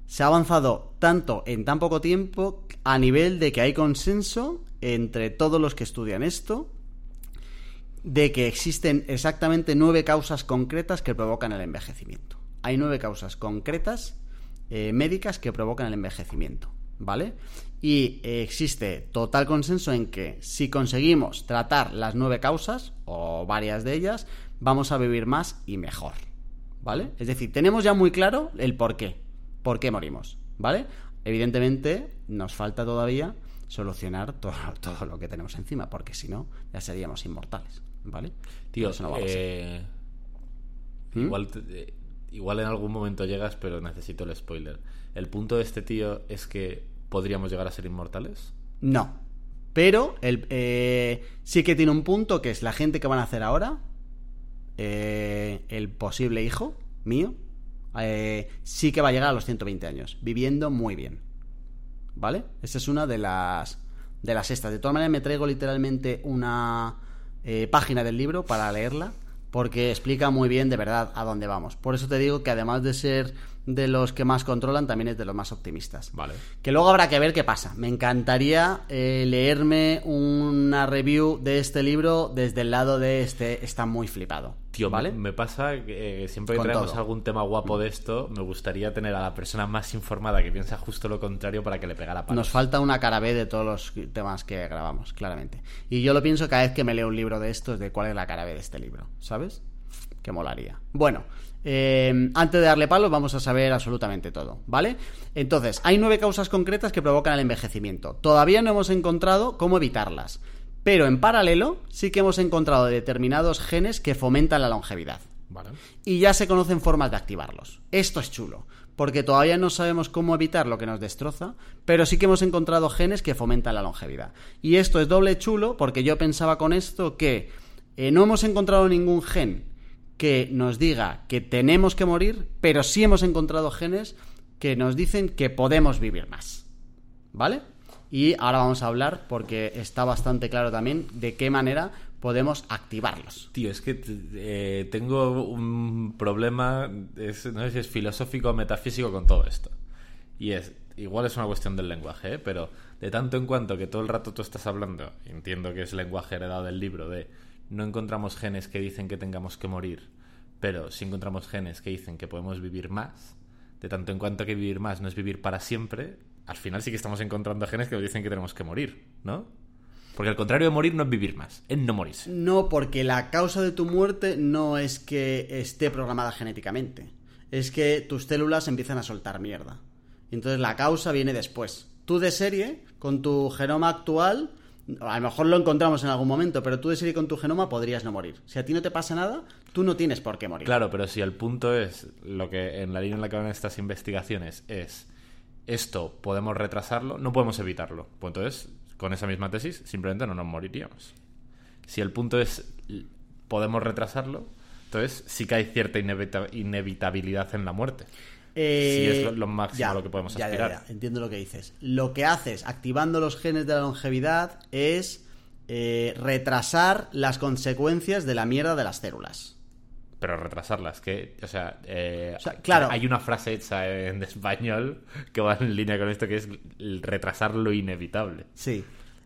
[SPEAKER 2] se ha avanzado tanto en tan poco tiempo a nivel de que hay consenso entre todos los que estudian esto de que existen exactamente nueve causas concretas que provocan el envejecimiento. Hay nueve causas concretas eh, médicas que provocan el envejecimiento, ¿vale? Y eh, existe total consenso en que si conseguimos tratar las nueve causas, o varias de ellas, vamos a vivir más y mejor, ¿vale? Es decir, tenemos ya muy claro el por qué, por qué morimos, ¿vale? Evidentemente, nos falta todavía solucionar todo, todo lo que tenemos encima, porque si no, ya seríamos inmortales. ¿Vale?
[SPEAKER 1] Tío,
[SPEAKER 2] Eso no va a pasar.
[SPEAKER 1] eh,
[SPEAKER 2] ¿Mm?
[SPEAKER 1] igual, eh, igual en algún momento llegas, pero necesito el spoiler. El punto de este tío es que podríamos llegar a ser inmortales.
[SPEAKER 2] No. Pero el, eh, sí que tiene un punto que es la gente que van a hacer ahora, eh, el posible hijo mío, eh, sí que va a llegar a los 120 años, viviendo muy bien. ¿Vale? Esa es una de las de las estas. De todas maneras, me traigo literalmente una eh, página del libro para leerla, porque explica muy bien de verdad a dónde vamos. Por eso te digo que además de ser de los que más controlan, también es de los más optimistas.
[SPEAKER 1] Vale.
[SPEAKER 2] Que luego habrá que ver qué pasa. Me encantaría eh, leerme una review de este libro desde el lado de este está muy flipado.
[SPEAKER 1] Tío,
[SPEAKER 2] ¿vale?
[SPEAKER 1] me, pasa que eh, siempre que
[SPEAKER 2] Con
[SPEAKER 1] traemos
[SPEAKER 2] todo.
[SPEAKER 1] algún tema guapo de esto, me gustaría tener a la persona más informada que piensa justo lo contrario para que le pegara palos.
[SPEAKER 2] Nos falta una cara B de todos los temas que grabamos, claramente. Y yo lo pienso cada vez que me leo un libro de estos, de cuál es la cara B de este libro, ¿sabes? Que molaría. Bueno, eh, antes de darle palos vamos a saber absolutamente todo, ¿vale? Entonces, hay nueve causas concretas que provocan el envejecimiento. Todavía no hemos encontrado cómo evitarlas. Pero en paralelo sí que hemos encontrado determinados genes que fomentan la longevidad
[SPEAKER 1] Vale.
[SPEAKER 2] y ya se conocen formas de activarlos. Esto es chulo, porque todavía no sabemos cómo evitar lo que nos destroza, pero sí que hemos encontrado genes que fomentan la longevidad. Y esto es doble chulo porque yo pensaba con esto que eh, no hemos encontrado ningún gen que nos diga que tenemos que morir, pero sí hemos encontrado genes que nos dicen que podemos vivir más. ¿Vale? Y ahora vamos a hablar, porque está bastante claro también, de qué manera podemos activarlos.
[SPEAKER 1] Tío, es que eh, tengo un problema, es- no sé si es filosófico o metafísico con todo esto. Y es, igual es una cuestión del lenguaje, ¿eh? pero de tanto en cuanto que todo el rato tú estás hablando, entiendo que es lenguaje heredado del libro, de no encontramos genes que dicen que tengamos que morir, pero sí encontramos genes que dicen que podemos vivir más, de tanto en cuanto que vivir más no es vivir para siempre, al final sí que estamos encontrando genes que nos dicen que tenemos que morir, ¿no? Porque al contrario de morir no es vivir más, es no morirse.
[SPEAKER 2] No, porque la causa de tu muerte no es que esté programada genéticamente. Es que tus células empiezan a soltar mierda. Entonces la causa viene después. Tú de serie, con tu genoma actual, a lo mejor lo encontramos en algún momento, pero tú de serie con tu genoma podrías no morir. Si a ti no te pasa nada, tú no tienes por qué morir.
[SPEAKER 1] Claro, pero si el punto es lo que en la línea en la que van estas investigaciones es esto podemos retrasarlo, no podemos evitarlo. Pues entonces, con esa misma tesis, simplemente no nos moriríamos. Si el punto es podemos retrasarlo, entonces sí que hay cierta inevita- inevitabilidad en la muerte.
[SPEAKER 2] Eh,
[SPEAKER 1] Sí, es lo- lo máximo a lo que podemos
[SPEAKER 2] ya,
[SPEAKER 1] aspirar.
[SPEAKER 2] ya, entiendo lo que dices. Lo que haces activando los genes de la longevidad es eh, retrasar las consecuencias de la mierda de las células.
[SPEAKER 1] Pero retrasarlas, que, o sea, eh,
[SPEAKER 2] O sea, claro.
[SPEAKER 1] hay una frase hecha en español que va en línea con esto que es retrasar lo inevitable.
[SPEAKER 2] Sí.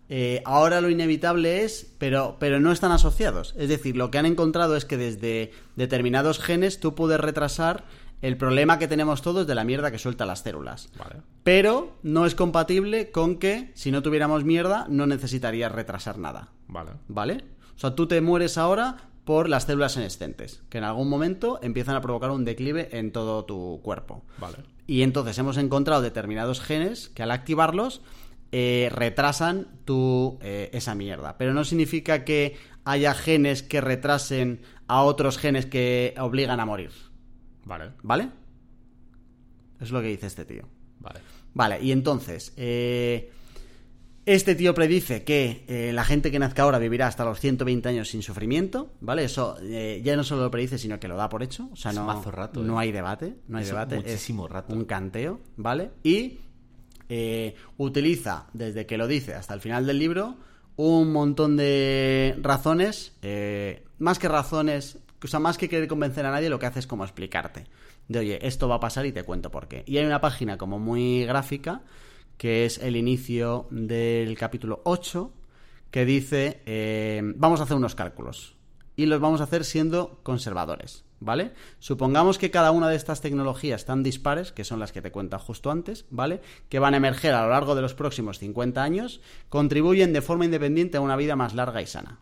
[SPEAKER 2] Eh, ahora lo inevitable es, pero, pero no están asociados. Es decir, lo que han encontrado es que desde determinados genes tú puedes retrasar el problema que tenemos todos de la mierda que sueltan las células.
[SPEAKER 1] Vale.
[SPEAKER 2] Pero no es compatible con que si no tuviéramos mierda no necesitarías retrasar nada.
[SPEAKER 1] Vale.
[SPEAKER 2] ¿Vale? O sea, tú te mueres ahora por las células senescentes, que en algún momento empiezan a provocar un declive en todo tu cuerpo.
[SPEAKER 1] Vale.
[SPEAKER 2] Y entonces hemos encontrado determinados genes que al activarlos eh, retrasan tu, eh, esa mierda. Pero no significa que haya genes que retrasen a otros genes que obligan a morir.
[SPEAKER 1] Vale.
[SPEAKER 2] ¿Vale? Es lo que dice este tío.
[SPEAKER 1] Vale.
[SPEAKER 2] Vale, y entonces, eh, este tío predice que eh, la gente que nazca ahora vivirá hasta los 120 años sin sufrimiento, ¿vale? Eso eh, ya no solo lo predice, sino que lo da por hecho. O sea,
[SPEAKER 1] Es
[SPEAKER 2] no,
[SPEAKER 1] mazo rato,
[SPEAKER 2] no hay debate, no hay
[SPEAKER 1] Es
[SPEAKER 2] debate.
[SPEAKER 1] muchísimo
[SPEAKER 2] es
[SPEAKER 1] rato.
[SPEAKER 2] un canteo, ¿vale? Y utiliza, desde que lo dice hasta el final del libro, un montón de razones, eh, más que razones, o más que querer convencer a nadie, lo que hace es como explicarte. De, oye, esto va a pasar y te cuento por qué. Y hay una página como muy gráfica, que es el inicio del capítulo 8, que dice, eh, vamos a hacer unos cálculos. Y los vamos a hacer siendo conservadores, ¿vale? Supongamos que cada una de estas tecnologías tan dispares, que son las que te cuenta justo antes, ¿vale? Que van a emerger a lo largo de los próximos 50 años, contribuyen de forma independiente a una vida más larga y sana.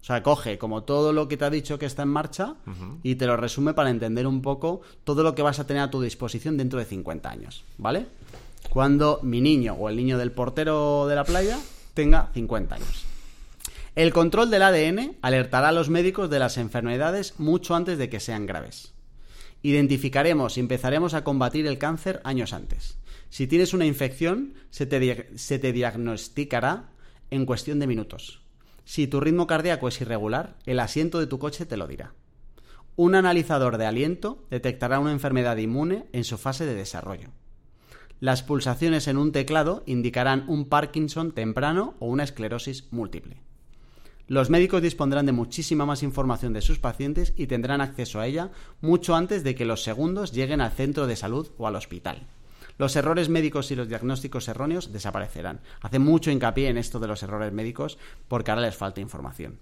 [SPEAKER 2] O sea, coge como todo lo que te ha dicho que está en marcha y te lo resume para entender un poco todo lo que vas a tener a tu disposición dentro de 50 años, ¿vale? Cuando mi niño o el niño del portero de la playa tenga 50 años. El control del ADN alertará a los médicos de las enfermedades mucho antes de que sean graves. Identificaremos y empezaremos a combatir el cáncer años antes. Si tienes una infección, se te, se te diagnosticará en cuestión de minutos. Si tu ritmo cardíaco es irregular, el asiento de tu coche te lo dirá. Un analizador de aliento detectará una enfermedad inmune en su fase de desarrollo. Las pulsaciones en un teclado indicarán un Parkinson temprano o una esclerosis múltiple. Los médicos dispondrán de muchísima más información de sus pacientes y tendrán acceso a ella mucho antes de que los segundos lleguen al centro de salud o al hospital. Los errores médicos y los diagnósticos erróneos desaparecerán. Hace mucho hincapié en esto de los errores médicos porque ahora les falta información.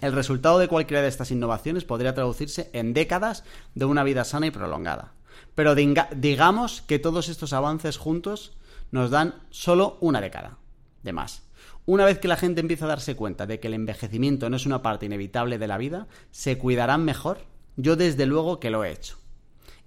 [SPEAKER 2] El resultado de cualquiera de estas innovaciones podría traducirse en décadas de una vida sana y prolongada. Pero digamos que todos estos avances juntos nos dan solo una década de más. Una vez que la gente empieza a darse cuenta de que el envejecimiento no es una parte inevitable de la vida, se cuidarán mejor. Yo desde luego que lo he hecho.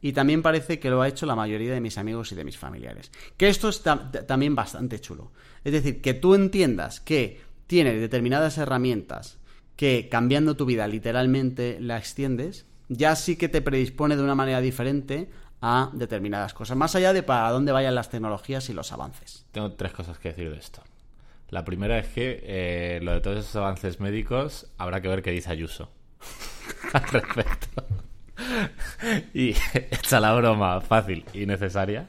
[SPEAKER 2] Y también parece que lo ha hecho la mayoría de mis amigos y de mis familiares. Que esto es ta- ta- también bastante chulo. Es decir, que tú entiendas que tienes determinadas herramientas que cambiando tu vida literalmente la extiendes, ya sí que te predispone de una manera diferente a determinadas cosas. Más allá de para dónde vayan las tecnologías y los avances.
[SPEAKER 1] Tengo tres cosas que decir de esto. La primera es que eh, lo de todos esos avances médicos habrá que ver qué dice Ayuso al respecto. Y hecha la broma fácil y necesaria,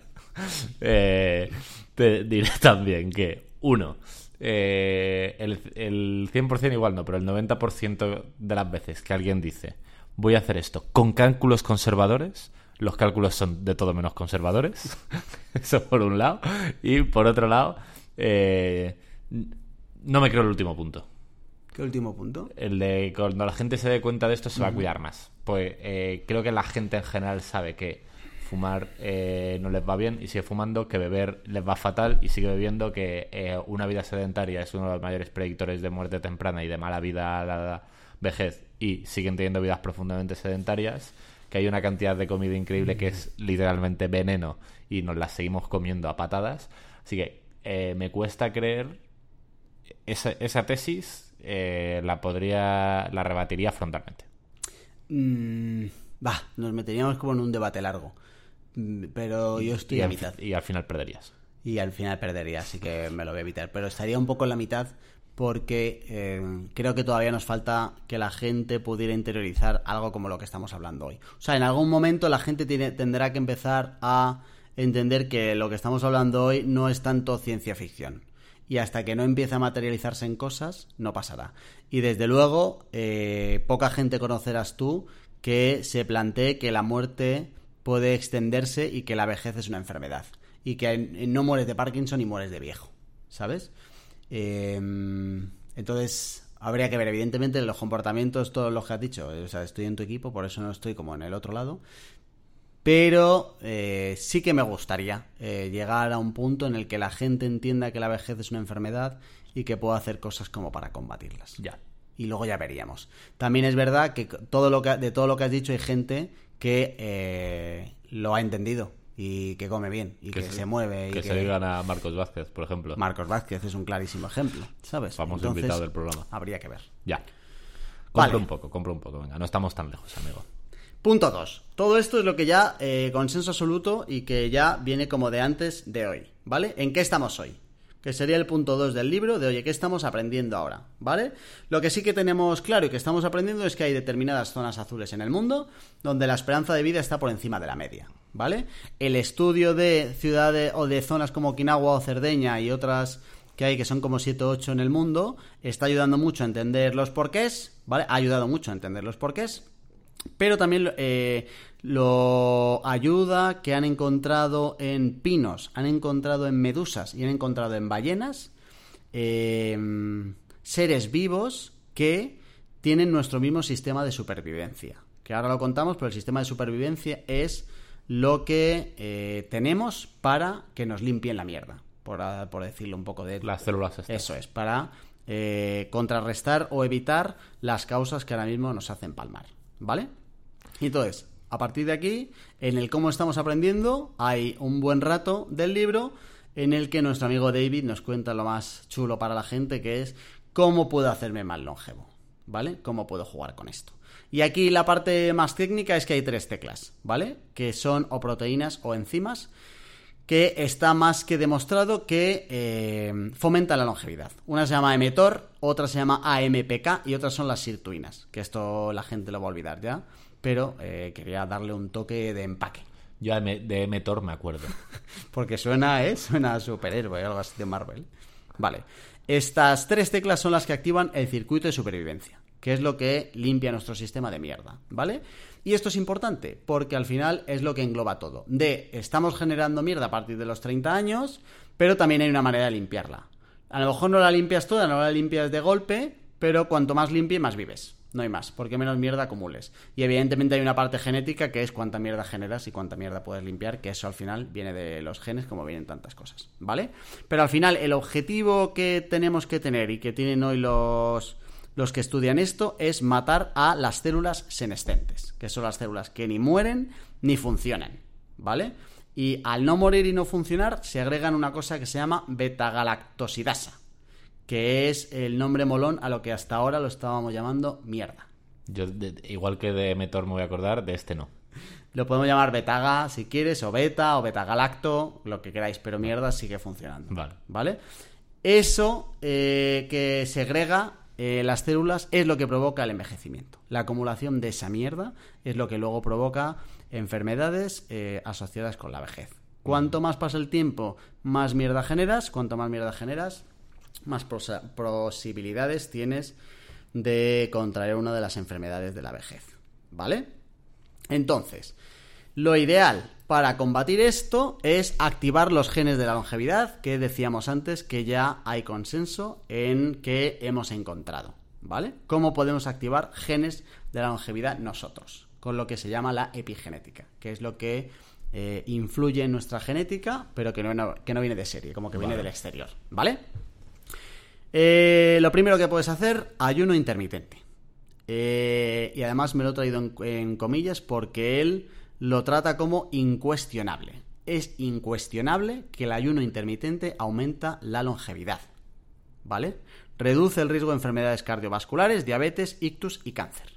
[SPEAKER 1] eh, te diré también que, uno, eh, el, el 100% igual no, pero el 90% de las veces que alguien dice voy a hacer esto con cálculos conservadores, los cálculos son de todo menos conservadores. Eso por un lado. Y por otro lado, eh, no me creo el último punto.
[SPEAKER 2] ¿Qué último punto?
[SPEAKER 1] El de cuando la gente se dé cuenta de esto se va a cuidar más. Pues eh, creo que la gente en general sabe que fumar eh, no les va bien y sigue fumando, que beber les va fatal y sigue bebiendo, que eh, una vida sedentaria es uno de los mayores predictores de muerte temprana y de mala vida a la vejez y siguen teniendo vidas profundamente sedentarias, que hay una cantidad de comida increíble que es literalmente veneno y nos la seguimos comiendo a patadas. Así que eh, me cuesta creer esa, esa tesis eh, la podría la rebatiría frontalmente.
[SPEAKER 2] Mm, va, nos meteríamos como en un debate largo. Mm, Pero yo estoy
[SPEAKER 1] y,
[SPEAKER 2] a
[SPEAKER 1] al,
[SPEAKER 2] mitad.
[SPEAKER 1] y al final perderías.
[SPEAKER 2] Y al final perdería, así que me lo voy a evitar. Pero estaría un poco en la mitad porque eh, creo que todavía nos falta que la gente pudiera interiorizar algo como lo que estamos hablando hoy. O sea, en algún momento la gente tiene, tendrá que empezar a entender que lo que estamos hablando hoy no es tanto ciencia ficción. Y hasta que no empiece a materializarse en cosas, no pasará. Y desde luego, eh, poca gente conocerás tú que se plantee que la muerte puede extenderse y que la vejez es una enfermedad. Y que no mueres de Parkinson y mueres de viejo. ¿Sabes? Eh, entonces, habría que ver, evidentemente, los comportamientos, todos los que has dicho. O sea, estoy en tu equipo, por eso no estoy como en el otro lado. Pero eh, sí que me gustaría eh, llegar a un punto en el que la gente entienda que la vejez es una enfermedad y que pueda hacer cosas como para combatirlas.
[SPEAKER 1] Ya.
[SPEAKER 2] Y luego ya veríamos. También es verdad que todo lo que de todo lo que has dicho hay gente que eh, lo ha entendido y que come bien y que,
[SPEAKER 1] se-
[SPEAKER 2] se mueve y
[SPEAKER 1] que, se digan a Marcos Vázquez, por ejemplo.
[SPEAKER 2] Marcos Vázquez es un clarísimo ejemplo, ¿sabes?
[SPEAKER 1] Famoso invitado del programa.
[SPEAKER 2] Habría que ver.
[SPEAKER 1] Ya. Compra
[SPEAKER 2] Vale.
[SPEAKER 1] un poco, compra un poco. Venga, no estamos tan lejos, amigo.
[SPEAKER 2] Punto 2. Todo esto es lo que ya eh, consenso absoluto y que ya viene como de antes de hoy, ¿vale? ¿En qué estamos hoy? Que sería el punto 2 del libro de, oye, ¿qué estamos aprendiendo ahora? ¿Vale? Lo que sí que tenemos claro y que estamos aprendiendo es que hay determinadas zonas azules en el mundo donde la esperanza de vida está por encima de la media, ¿vale? El estudio de ciudades o de zonas como Okinawa o Cerdeña y otras que hay, que son como 7 o 8 en el mundo, está ayudando mucho a entender los porqués, ¿vale? Ha ayudado mucho a entender los porqués, pero también eh, lo ayuda que han encontrado en pinos, han encontrado en medusas y han encontrado en ballenas eh, seres vivos que tienen nuestro mismo sistema de supervivencia. Que ahora lo contamos, pero el sistema de supervivencia es lo que eh, tenemos para que nos limpien la mierda, por, por decirlo un poco de...
[SPEAKER 1] Las células estas.
[SPEAKER 2] Eso es, para eh, contrarrestar o evitar las causas que ahora mismo nos hacen palmar, ¿vale? Y entonces, a partir de aquí, en el cómo estamos aprendiendo, hay un buen rato del libro en el que nuestro amigo David nos cuenta lo más chulo para la gente, que es cómo puedo hacerme más longevo, ¿vale? ¿Cómo puedo jugar con esto? Y aquí la parte más técnica es que hay tres teclas, ¿vale? Que son o proteínas o enzimas que está más que demostrado que eh, fomenta la longevidad. Una se llama mTOR, otra se llama AMPK y otras son las sirtuinas, que esto la gente lo va a olvidar ya, pero eh, quería darle un toque de empaque.
[SPEAKER 1] Yo de M- de Metor me acuerdo.
[SPEAKER 2] Porque suena, ¿eh? Suena a superhéroe, algo así de Marvel. Vale. Estas tres teclas son las que activan el circuito de supervivencia, que es lo que limpia nuestro sistema de mierda, ¿vale? Y esto es importante, porque al final es lo que engloba todo. De, estamos generando mierda a partir de los 30 años, pero también hay una manera de limpiarla. A lo mejor no la limpias toda, no la limpias de golpe, pero cuanto más limpie, más vives. No hay más, porque menos mierda acumules. Y evidentemente hay una parte genética que es cuánta mierda generas y cuánta mierda puedes limpiar, que eso al final viene de los genes como vienen tantas cosas, ¿vale? Pero al final el objetivo que tenemos que tener y que tienen hoy los, los que estudian esto es matar a las células senescentes, que son las células que ni mueren ni funcionan, ¿vale? Y al no morir y no funcionar se agregan una cosa que se llama betagalactosidasa, que es el nombre molón a lo que hasta ahora lo estábamos llamando mierda.
[SPEAKER 1] Yo, de- igual que de Metor me voy a acordar, de este no.
[SPEAKER 2] Lo podemos llamar betaga si quieres, o beta, o betagalacto, lo que queráis, pero mierda sigue funcionando.
[SPEAKER 1] Vale.
[SPEAKER 2] ¿Vale? Eso eh, que segrega eh, las células es lo que provoca el envejecimiento. La acumulación de esa mierda es lo que luego provoca enfermedades eh, asociadas con la vejez. Cuanto más pasa el tiempo, más mierda generas. Cuanto más mierda generas, más posibilidades tienes de contraer una de las enfermedades de la vejez. ¿Vale? Entonces, lo ideal para combatir esto es activar los genes de la longevidad, que decíamos antes que ya hay consenso en que hemos encontrado. ¿Vale? ¿Cómo podemos activar genes de la longevidad nosotros? Con lo que se llama la epigenética, que es lo que eh, influye en nuestra genética, pero que no, que no viene de serie, como que viene del exterior. ¿Vale? Eh, lo primero que puedes hacer, ayuno intermitente. Eh, y además me lo he traído en, en comillas porque él lo trata como incuestionable. Es incuestionable que el ayuno intermitente aumenta la longevidad. ¿Vale? Reduce el riesgo de enfermedades cardiovasculares, diabetes, ictus y cáncer.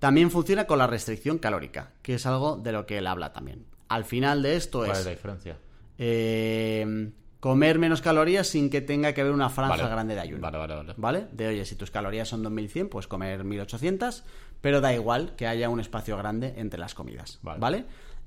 [SPEAKER 2] También funciona con la restricción calórica, que es algo de lo que él habla también. Al final de esto
[SPEAKER 1] ¿Cuál
[SPEAKER 2] es
[SPEAKER 1] es la diferencia?
[SPEAKER 2] eh, comer menos calorías sin que tenga que haber una franja
[SPEAKER 1] Vale.
[SPEAKER 2] grande de ayuno.
[SPEAKER 1] Vale, vale, vale.
[SPEAKER 2] ¿Vale? De oye, si tus calorías son 2100, pues comer 1800, pero da igual que haya un espacio grande entre las comidas.
[SPEAKER 1] Vale.
[SPEAKER 2] ¿Vale?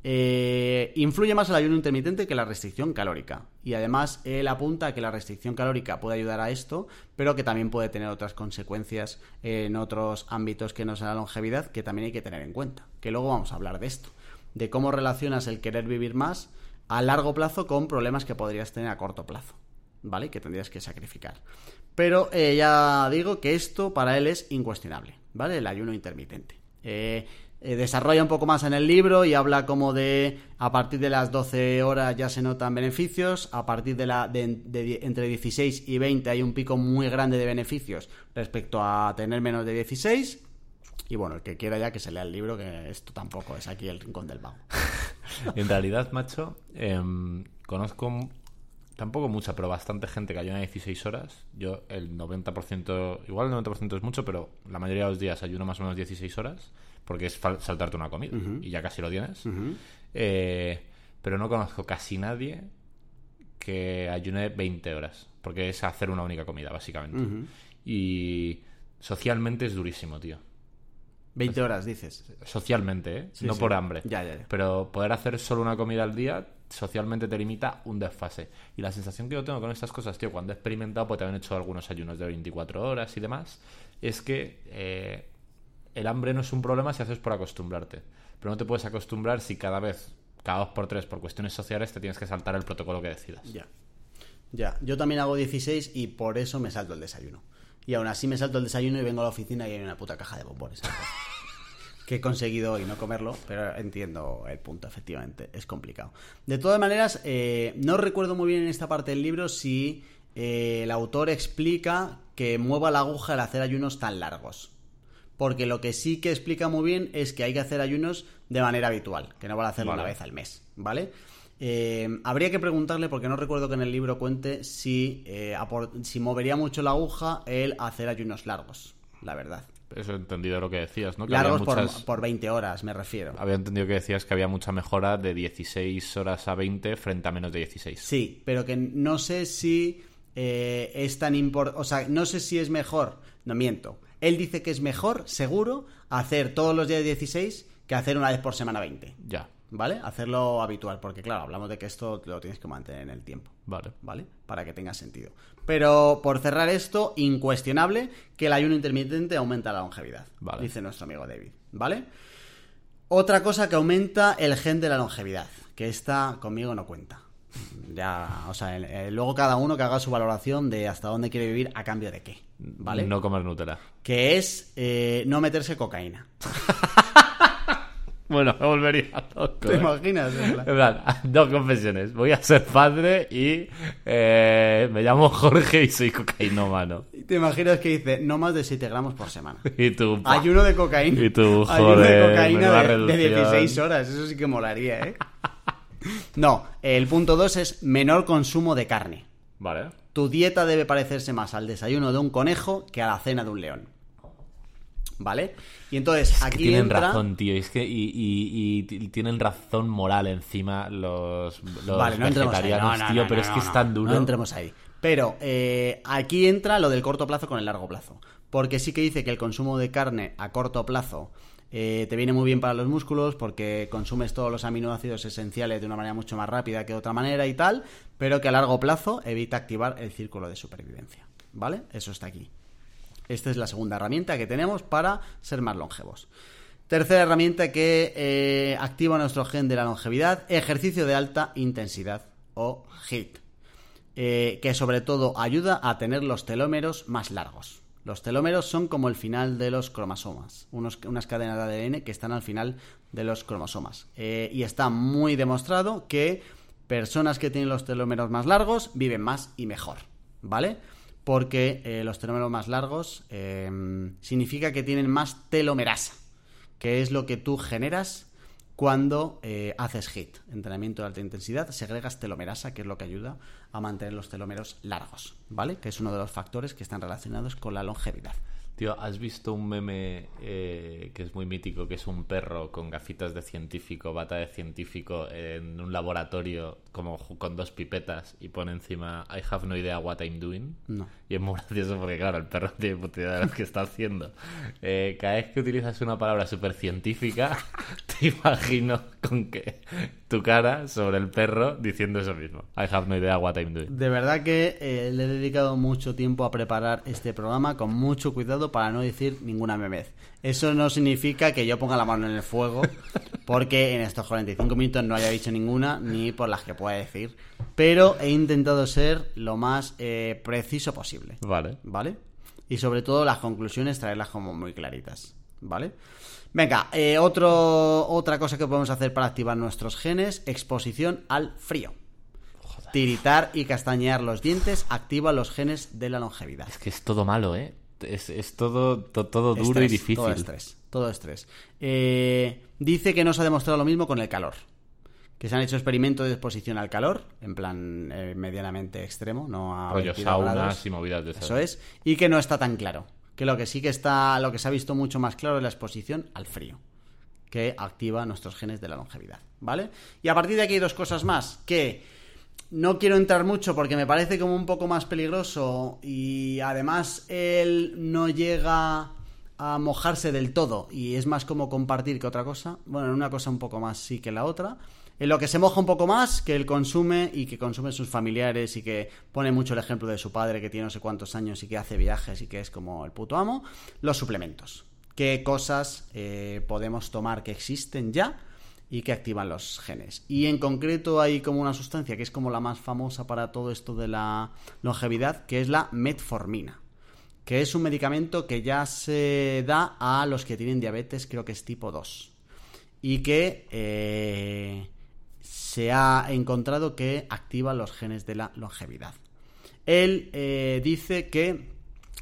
[SPEAKER 2] Eh, influye más el ayuno intermitente que la restricción calórica. Y además, él apunta a que la restricción calórica puede ayudar a esto, pero que también puede tener otras consecuencias en otros ámbitos que no sea la longevidad, que también hay que tener en cuenta. Que luego vamos a hablar de esto. De cómo relacionas el querer vivir más a largo plazo con problemas que podrías tener a corto plazo. ¿Vale? Que tendrías que sacrificar. Pero eh, ya digo que esto para él es incuestionable, ¿vale? El ayuno intermitente. Eh, eh, desarrolla un poco más en el libro y habla como de a partir de las 12 horas ya se notan beneficios, a partir de la de, entre 16 y 20 hay un pico muy grande de beneficios respecto a tener menos de 16 y bueno, el que quiera ya que se lea el libro, que esto tampoco es aquí el rincón del vago.
[SPEAKER 1] En realidad, macho, em, conozco tampoco mucha, pero bastante gente que ayuna 16 horas. Yo, el 90%, igual el 90% es mucho, pero la mayoría de los días ayuno más o menos 16 horas, porque es saltarte una comida y ya casi lo tienes. Eh, pero no conozco casi nadie que ayune 20 horas, porque es hacer una única comida, básicamente. Y socialmente es durísimo, tío.
[SPEAKER 2] 20 horas, dices.
[SPEAKER 1] Socialmente, ¿eh?
[SPEAKER 2] Sí,
[SPEAKER 1] no
[SPEAKER 2] sí.
[SPEAKER 1] por hambre.
[SPEAKER 2] Ya, ya, ya.
[SPEAKER 1] Pero poder hacer solo una comida al día socialmente te limita un desfase. Y la sensación que yo tengo con estas cosas, tío, cuando he experimentado, pues también he hecho algunos ayunos de 24 horas y demás, es que eh, el hambre no es un problema si haces por acostumbrarte. Pero no te puedes acostumbrar si cada vez, cada dos por tres, por cuestiones sociales, te tienes que saltar el protocolo que decidas.
[SPEAKER 2] Ya. Ya. Yo también hago 16 y por eso me salto el desayuno. Y aún así me salto el desayuno y vengo a la oficina y hay una puta caja de bombones. que he conseguido hoy no comerlo, pero entiendo el punto, efectivamente. Es complicado. De todas maneras, eh, no recuerdo muy bien en esta parte del libro si eh, el autor explica que mueva la aguja al hacer ayunos tan largos. Porque lo que sí que explica muy bien es que hay que hacer ayunos de manera habitual, que no van a hacerlo
[SPEAKER 1] Vale.
[SPEAKER 2] una vez al mes, ¿vale? Eh, habría que preguntarle, porque no recuerdo que en el libro cuente si, eh, si movería mucho la aguja el hacer ayunos largos, la verdad.
[SPEAKER 1] Eso he entendido lo que decías, ¿no? Que
[SPEAKER 2] Largos por- por, 20 horas, me refiero.
[SPEAKER 1] Había entendido que decías que había mucha mejora de 16 horas a 20 frente a menos de 16.
[SPEAKER 2] Sí, pero que no sé si eh, es tan importante. O sea, no sé si es mejor. No miento. Él dice que es mejor, seguro, hacer todos los días 16 que hacer una vez por semana 20.
[SPEAKER 1] Ya,
[SPEAKER 2] ¿Vale? Hacerlo habitual, porque claro, hablamos de que esto lo tienes que mantener en el tiempo.
[SPEAKER 1] vale.
[SPEAKER 2] ¿Vale? Para que tenga sentido. Pero por cerrar esto, incuestionable que el ayuno intermitente aumenta la longevidad.
[SPEAKER 1] Vale.
[SPEAKER 2] Dice nuestro amigo David. ¿Vale? Otra cosa que aumenta el gen de la longevidad, que esta conmigo no cuenta. Ya, o sea, luego cada uno que haga su valoración de hasta dónde quiere vivir a cambio de qué. ¿Vale?
[SPEAKER 1] No comer Nutella.
[SPEAKER 2] Que es eh, no meterse cocaína.
[SPEAKER 1] Bueno, me volvería loco.
[SPEAKER 2] ¿Te
[SPEAKER 1] ¿eh?
[SPEAKER 2] imaginas? En plan,
[SPEAKER 1] En plan, dos confesiones. Voy a ser padre y eh, me llamo Jorge y soy cocainómano.
[SPEAKER 2] ¿Te imaginas que dice no más de 7 gramos por semana?
[SPEAKER 1] Y tú.
[SPEAKER 2] Ayuno de cocaína.
[SPEAKER 1] Y tú,
[SPEAKER 2] Ayuno de cocaína de, de
[SPEAKER 1] reducción.
[SPEAKER 2] 16 horas. Eso sí que molaría, ¿eh? No, el punto 2 es menor consumo de carne.
[SPEAKER 1] Vale.
[SPEAKER 2] Tu dieta debe parecerse más al desayuno de un conejo que a la cena de un león. ¿Vale? Y entonces
[SPEAKER 1] Es que
[SPEAKER 2] aquí
[SPEAKER 1] tienen
[SPEAKER 2] entra...
[SPEAKER 1] razón, tío. Es que y, y- y t- tienen razón moral encima los, los
[SPEAKER 2] Vale, no ahí.
[SPEAKER 1] vegetarianos,
[SPEAKER 2] No, no,
[SPEAKER 1] tío. pero es que es tan duro.
[SPEAKER 2] No entremos ahí. Pero eh, aquí entra lo del corto plazo con el largo plazo. Porque sí que dice que el consumo de carne a corto plazo eh, te viene muy bien para los músculos porque consumes todos los aminoácidos esenciales de una manera mucho más rápida que de otra manera y tal, pero que a largo plazo evita activar el círculo de supervivencia. ¿Vale? Eso está aquí. Esta es la segunda herramienta que tenemos para ser más longevos. Tercera herramienta que eh, activa nuestro gen de la longevidad, ejercicio de alta intensidad o HIIT, eh, que sobre todo ayuda a tener los telómeros más largos. Los telómeros son como el final de los cromosomas, unos- unas cadenas de ADN que están al final de los cromosomas. Eh, y está muy demostrado que personas que tienen los telómeros más largos viven más y mejor, ¿vale? Porque eh, los telómeros más largos eh, significa que tienen más telomerasa, que es lo que tú generas cuando eh, haces HIIT, entrenamiento de alta intensidad, segregas telomerasa, que es lo que ayuda a mantener los telómeros largos, ¿vale? Que es uno de los factores que están relacionados con la longevidad.
[SPEAKER 1] Tío, ¿has visto un meme eh, que es muy mítico, que es un perro con gafitas de científico, bata de científico, en un laboratorio como con dos pipetas y pone encima I have no idea what I'm doing?
[SPEAKER 2] No.
[SPEAKER 1] Y es muy gracioso porque, claro, el perro tiene puta idea de lo que está haciendo. Eh, cada vez que utilizas una palabra súper científica, te imagino con que tu cara sobre el perro diciendo eso mismo. I have no idea what I'm doing.
[SPEAKER 2] De verdad que eh, le he dedicado mucho tiempo a preparar este programa con mucho cuidado para no decir ninguna memez. Eso no significa que yo ponga la mano en el fuego, porque en estos 45 minutos no haya dicho ninguna, ni por las que pueda decir. Pero he intentado ser lo más eh, preciso posible.
[SPEAKER 1] Vale.
[SPEAKER 2] ¿Vale? Y sobre todo las conclusiones traerlas como muy claritas. ¿Vale? Venga, eh, otro, otra cosa que podemos hacer para activar nuestros genes, exposición al frío. Tiritar y castañear los dientes activa los genes de la longevidad.
[SPEAKER 1] Es que es todo malo, ¿eh? Es, es todo, to- todo duro
[SPEAKER 2] Estrés,
[SPEAKER 1] y difícil.
[SPEAKER 2] Todo estrés, todo estrés. Eh, dice que no se ha demostrado lo mismo con el calor. que se han hecho experimentos de exposición al calor, en plan eh, medianamente extremo, no a
[SPEAKER 1] Rollo
[SPEAKER 2] 22
[SPEAKER 1] saunas y movidas de esas.
[SPEAKER 2] Eso es, y que no está tan claro. Que lo que sí que está, lo que se ha visto mucho más claro es la exposición al frío, que activa nuestros genes de la longevidad, ¿vale? Y a partir de aquí hay dos cosas más, que no quiero entrar mucho porque me parece como un poco más peligroso y además él no llega a mojarse del todo y es más como compartir que otra cosa. Bueno, una cosa un poco más sí que la otra. En lo que se moja un poco más, que él consume y que consume sus familiares y que pone mucho el ejemplo de su padre que tiene no sé cuántos años y que hace viajes y que es como el puto amo, los suplementos. ¿Qué cosas eh, podemos tomar que existen ya y que activan los genes? Y en concreto hay como una sustancia que es como la más famosa para todo esto de la longevidad, que es la metformina que es un medicamento que ya se da a los que tienen diabetes, creo que es tipo 2, y que eh, se ha encontrado que activa los genes de la longevidad. Él eh, dice que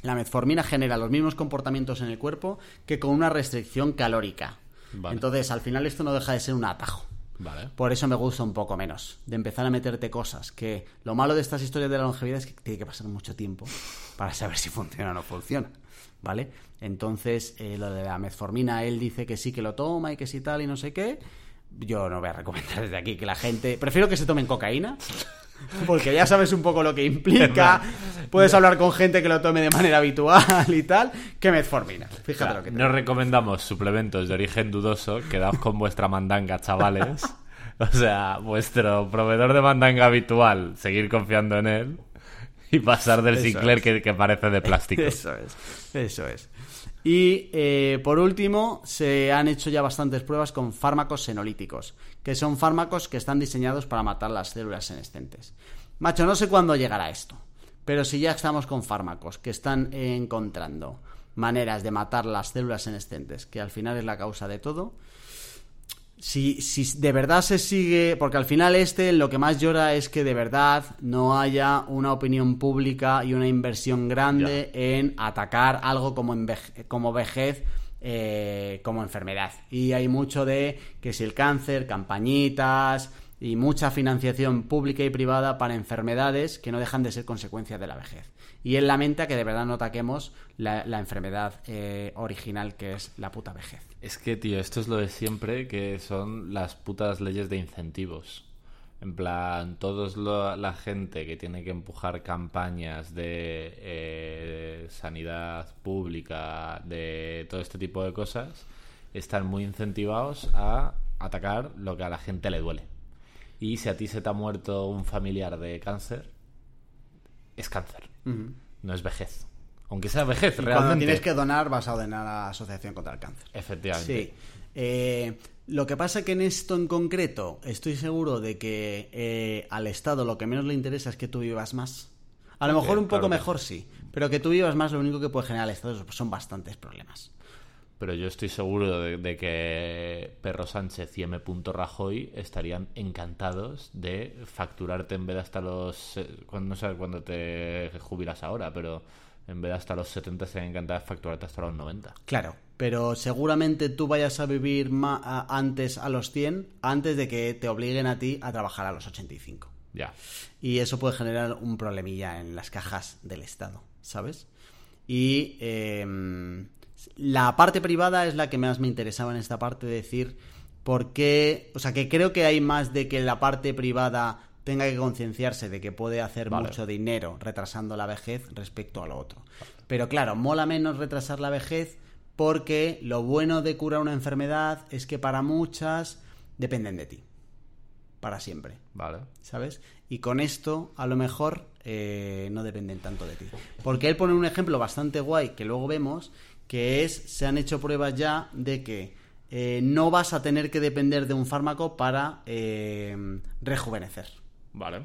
[SPEAKER 2] la metformina genera los mismos comportamientos en el cuerpo que con una restricción calórica.
[SPEAKER 1] Vale.
[SPEAKER 2] Entonces, al final esto no deja de ser un atajo.
[SPEAKER 1] Vale.
[SPEAKER 2] Por eso me gusta un poco menos, de empezar a meterte cosas. Que lo malo de estas historias de la longevidad es que tiene que pasar mucho tiempo para saber si funciona o no funciona. ¿Vale? Entonces, eh, lo de la metformina, él dice que sí que lo toma y que sí tal y no sé qué. Yo no voy a recomendar desde aquí que la gente. Prefiero que se tomen cocaína. Porque ya sabes un poco lo que implica. Puedes hablar con gente que lo tome de manera habitual y tal. Que metformina. Fíjate lo que te
[SPEAKER 1] no recomendamos suplementos de origen dudoso. Quedaos con vuestra mandanga, chavales. O sea, vuestro proveedor de mandanga habitual, seguir confiando en él y pasar del Sinclair
[SPEAKER 2] es.
[SPEAKER 1] que, que parece de plástico.
[SPEAKER 2] Eso es, eso es. Y eh, por último, se han hecho ya bastantes pruebas con fármacos senolíticos, que son fármacos que están diseñados para matar las células senescentes. Macho, no sé cuándo llegará esto, pero si ya estamos con fármacos que están encontrando maneras de matar las células senescentes, que al final es la causa de todo, si, si de verdad se sigue, porque al final este lo que más llora es que de verdad no haya una opinión pública y una inversión grande en atacar algo como, enveje- como vejez eh, como enfermedad. Y hay mucho de que si el cáncer, campañitas y mucha financiación pública y privada para enfermedades que no dejan de ser consecuencias de la vejez. Y él lamenta que de verdad no ataquemos la, enfermedad eh, original que es la puta vejez.
[SPEAKER 1] Es que, tío, esto es lo de siempre, que son las putas leyes de incentivos. En plan, lo- la gente que tiene que empujar campañas de eh, sanidad pública, de todo este tipo de cosas, están muy incentivados a atacar lo que a la gente le duele. Y si a ti se te ha muerto un familiar de cáncer, es cáncer, no es vejez. Aunque sea vejez,
[SPEAKER 2] Y
[SPEAKER 1] realmente.
[SPEAKER 2] Cuando tienes que donar, vas a donar a la Asociación contra el Cáncer.
[SPEAKER 1] Efectivamente.
[SPEAKER 2] Sí. Eh, lo que pasa que en esto en concreto estoy seguro de que eh, al Estado lo que menos le interesa es que tú vivas más. A lo
[SPEAKER 1] Sí,
[SPEAKER 2] mejor un poco
[SPEAKER 1] claro
[SPEAKER 2] mejor sí, pero que tú vivas más lo único que puede generar al Estado son bastantes problemas.
[SPEAKER 1] Pero yo estoy seguro de, de que Perro Sánchez y M. Rajoy estarían encantados de facturarte en vez de hasta los... eh, cuando, no sé cuándo te jubilas ahora, pero en vez de hasta los 70 estarían encantados de facturarte hasta los 90.
[SPEAKER 2] Claro, pero seguramente tú vayas a vivir ma- a- antes a los 100 antes de que te obliguen a ti a trabajar a los 85.
[SPEAKER 1] Ya.
[SPEAKER 2] Y eso puede generar un problemilla en las cajas del Estado, ¿sabes? Y eh, la parte privada es la que más me interesaba en esta parte, de decir por qué, o sea, que creo que hay más de que la parte privada tenga que concienciarse de que puede hacer
[SPEAKER 1] Vale.
[SPEAKER 2] mucho dinero retrasando la vejez respecto a lo otro. Pero claro, mola menos retrasar la vejez porque lo bueno de curar una enfermedad es que para muchas dependen de ti. Para siempre.
[SPEAKER 1] Vale.
[SPEAKER 2] ¿sabes? Y con esto, a lo mejor, eh, no dependen tanto de ti. Porque él pone un ejemplo bastante guay que luego vemos, que es, se han hecho pruebas ya de que eh, no vas a tener que depender de un fármaco para eh, rejuvenecer.
[SPEAKER 1] Vale.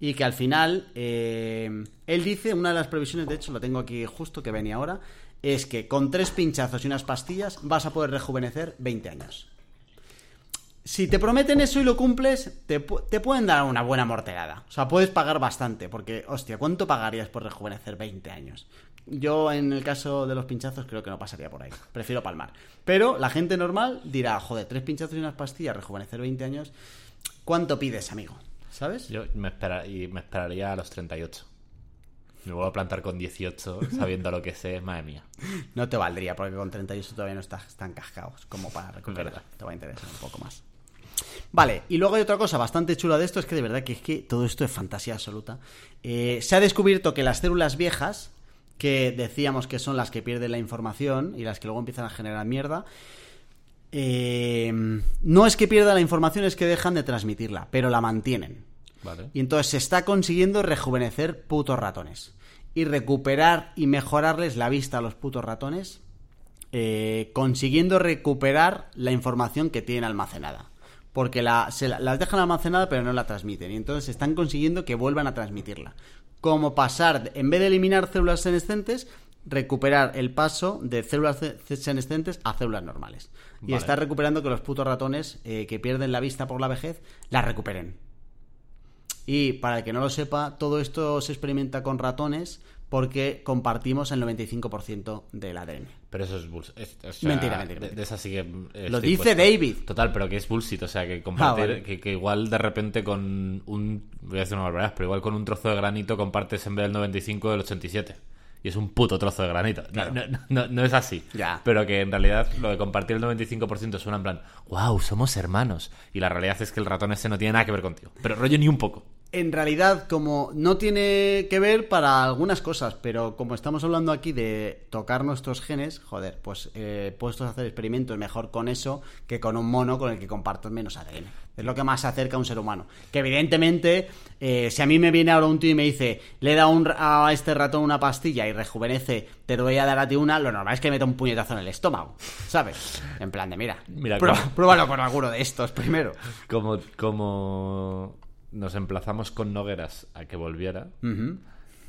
[SPEAKER 2] Y que al final, eh, él dice, una de las previsiones, de hecho lo tengo aquí justo que venía ahora, es que con tres pinchazos y unas pastillas vas a poder rejuvenecer 20 años. Si te prometen eso y lo cumples, te, te pueden dar una buena morterada. O sea, puedes pagar bastante, porque, hostia, ¿cuánto pagarías por rejuvenecer 20 años? Yo, en el caso de los pinchazos, creo que no pasaría por ahí. Prefiero palmar. Pero la gente normal dirá, joder, tres pinchazos y unas pastillas, rejuvenecer 20 años. ¿cuánto pides, amigo? ¿Sabes?
[SPEAKER 1] Yo me, espera- y me esperaría a los 38. Me vuelvo a plantar con 18, sabiendo lo que sé, madre mía.
[SPEAKER 2] No te valdría, porque con 38 todavía no estás tan cascados como para recuperar. Te va a interesar un poco más. Vale, y luego hay otra cosa bastante chula de esto, es que de verdad que es que todo esto es fantasía absoluta. Eh, se ha descubierto que las células viejas, que decíamos que son las que pierden la información y las que luego empiezan a generar mierda, eh, no es que pierdan la información, es que dejan de transmitirla, pero la mantienen.
[SPEAKER 1] Vale.
[SPEAKER 2] Y entonces se está consiguiendo rejuvenecer putos ratones. Y recuperar y mejorarles la vista a los putos ratones, eh, consiguiendo recuperar la información que tienen almacenada. Porque la, se la- las dejan almacenada pero no la transmiten. Y entonces están consiguiendo que vuelvan a transmitirla. Como pasar, en vez de eliminar células senescentes, recuperar el paso de células ce- senescentes a células normales. Y está recuperando que los putos ratones eh, que pierden la vista por la vejez, la recuperen. Y para el que no lo sepa, todo esto se experimenta con ratones porque compartimos el 95% del ADN.
[SPEAKER 1] Pero eso es bullshit. Es- o sea,
[SPEAKER 2] Mentira, mentira,
[SPEAKER 1] De,
[SPEAKER 2] mentira.
[SPEAKER 1] de esa sí que.
[SPEAKER 2] Lo dice
[SPEAKER 1] puesto.
[SPEAKER 2] David.
[SPEAKER 1] Total, pero que es bullshit. O sea, que compartir.
[SPEAKER 2] Ah, vale.
[SPEAKER 1] que, que igual de repente con un. Voy a decir una barbaridad, pero igual con un trozo de granito compartes en vez del 95 del 87. Y es un puto trozo de granito. No,
[SPEAKER 2] Claro.
[SPEAKER 1] no, no, no es así.
[SPEAKER 2] Ya.
[SPEAKER 1] Pero que en realidad lo de compartir el 95% suena en plan, wow, somos hermanos. Y la realidad es que el ratón ese no tiene nada que ver contigo. Pero rollo ni un poco.
[SPEAKER 2] En realidad, como no tiene que ver para algunas cosas, pero como estamos hablando aquí de tocar nuestros genes, joder, pues eh, puestos a hacer experimentos mejor con eso que con un mono con el que comparto menos ADN. Es lo que más se acerca a un ser humano. Que evidentemente, eh, si a mí me viene ahora un tío y me dice, le dado un a este ratón una pastilla y rejuvenece, te voy a dar a ti una, lo normal es que me meta un puñetazo en el estómago, ¿sabes? En plan de, mira,
[SPEAKER 1] Mira, como-
[SPEAKER 2] pruébalo con alguno de estos primero.
[SPEAKER 1] Como, como nos emplazamos con Nogueras a que volviera,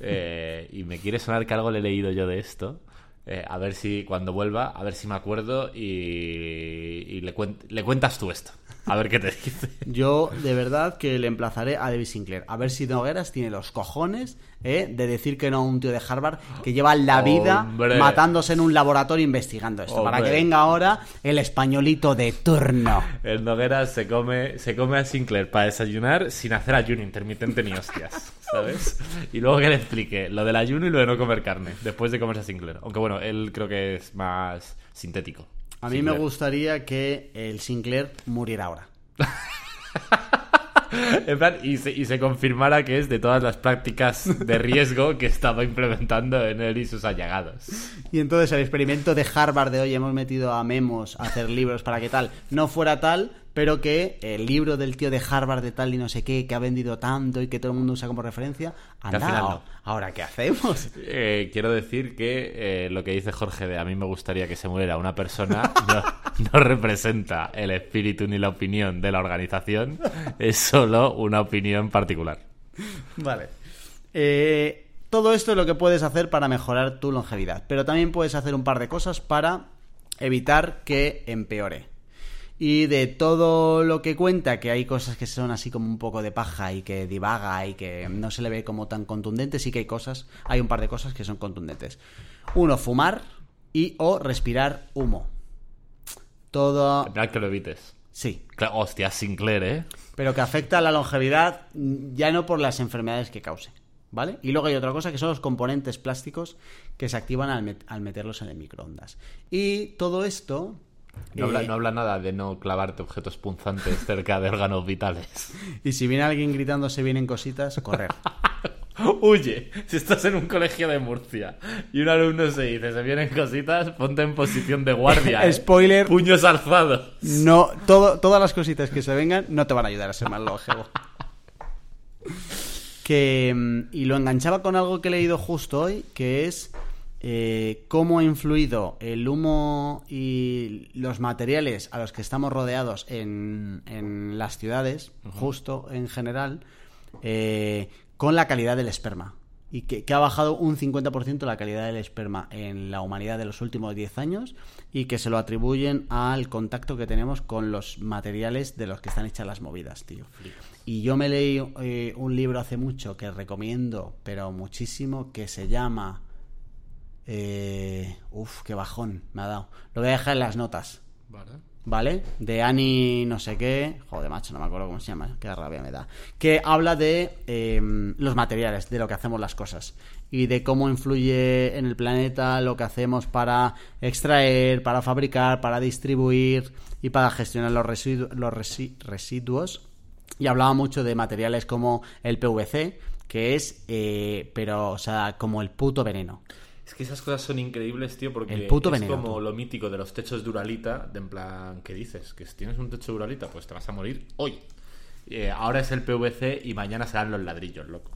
[SPEAKER 1] eh, y me quiere sonar que algo le he leído yo de esto, eh, a ver si cuando vuelva, a ver si me acuerdo y, y le, cuen- le cuentas tú esto. A ver qué te dice.
[SPEAKER 2] Yo, de verdad, que le emplazaré a David Sinclair. A ver si Nogueras tiene los cojones ¿eh? de decir que no a un tío de Harvard que lleva la vida
[SPEAKER 1] Hombre.
[SPEAKER 2] matándose en un laboratorio investigando esto. Para que venga ahora el españolito de turno.
[SPEAKER 1] El Nogueras se come, se come a Sinclair para desayunar sin hacer ayuno intermitente ni hostias, ¿sabes? Y luego que le explique lo del ayuno y lo de no comer carne, después de comerse a Sinclair. Aunque bueno, él creo que es más sintético.
[SPEAKER 2] A mí
[SPEAKER 1] Sinclair.
[SPEAKER 2] me gustaría que el Sinclair muriera ahora.
[SPEAKER 1] En plan, y se, y se confirmara que es de todas las prácticas de riesgo que estaba implementando en él y sus allegados.
[SPEAKER 2] Y entonces el experimento de Harvard de hoy hemos metido a Memos a hacer libros para que tal no fuera tal, pero que el libro del tío de Harvard de tal y no sé qué, que ha vendido tanto y que todo el mundo usa como referencia, anda,
[SPEAKER 1] final no.
[SPEAKER 2] ahora qué hacemos.
[SPEAKER 1] Eh, quiero decir que eh, lo que dice Jorge de a mí me gustaría que se muriera una persona no, no representa el espíritu ni la opinión de la organización, es solo una opinión particular.
[SPEAKER 2] Vale. Eh, todo esto es lo que puedes hacer para mejorar tu longevidad, pero también puedes hacer un par de cosas para evitar que empeore. Y de todo lo que cuenta, que hay cosas que son así como un poco de paja y que divaga y que no se le ve como tan contundente, sí que hay cosas, hay un par de cosas que son contundentes. Uno, fumar y o respirar humo. Todo...
[SPEAKER 1] En plan que lo evites.
[SPEAKER 2] Sí,
[SPEAKER 1] Claro, hostia, Sinclair, ¿eh?
[SPEAKER 2] pero que afecta a la longevidad mm, ya no por las enfermedades que cause, ¿vale? Y luego hay otra cosa que son los componentes plásticos que se activan al, met- al meterlos en el microondas. Y todo esto...
[SPEAKER 1] No habla,
[SPEAKER 2] eh,
[SPEAKER 1] no habla nada de no clavarte objetos punzantes cerca de órganos vitales.
[SPEAKER 2] Y si viene alguien gritando se vienen cositas, correr.
[SPEAKER 1] Huye, si estás en un colegio de Murcia y un alumno se dice se vienen cositas, ponte en posición de guardia. ¿eh?
[SPEAKER 2] Spoiler.
[SPEAKER 1] Puños alzados.
[SPEAKER 2] No, todo, todas las cositas que se vengan no te van a ayudar a ser más longevo. Que, mm, y lo enganchaba con algo que he leído justo hoy, que es eh, cómo ha influido el humo y los materiales a los que estamos rodeados en, en las ciudades, justo en general, eh, con la calidad del esperma. Y que, que ha bajado un 50% la calidad del esperma en la humanidad de los últimos 10 años y que se lo atribuyen al contacto que tenemos con los materiales de los que están hechas las movidas, tío. Y yo me leí eh, un libro hace mucho que recomiendo, pero muchísimo, que se llama... Eh, uf, qué bajón me ha dado. Lo voy a dejar en las notas.
[SPEAKER 1] Vale.
[SPEAKER 2] ¿vale? De Annie no sé qué, joder macho, no me acuerdo cómo se llama, qué rabia me da, que habla de eh, los materiales, de lo que hacemos las cosas y de cómo influye en el planeta lo que hacemos para extraer, para fabricar, para distribuir y para gestionar los, residu los resi residuos. Y hablaba mucho de materiales como el PVC, que es, eh, pero, o sea, como el puto veneno.
[SPEAKER 1] Es que esas cosas son increíbles, tío, porque
[SPEAKER 2] El puto
[SPEAKER 1] es
[SPEAKER 2] veneno,
[SPEAKER 1] como
[SPEAKER 2] tú.
[SPEAKER 1] lo mítico de los techos de Uralita, de en plan, ¿qué dices? Que si tienes un techo de Uralita, pues te vas a morir hoy. Eh, ahora es el PVC y mañana serán los ladrillos, loco.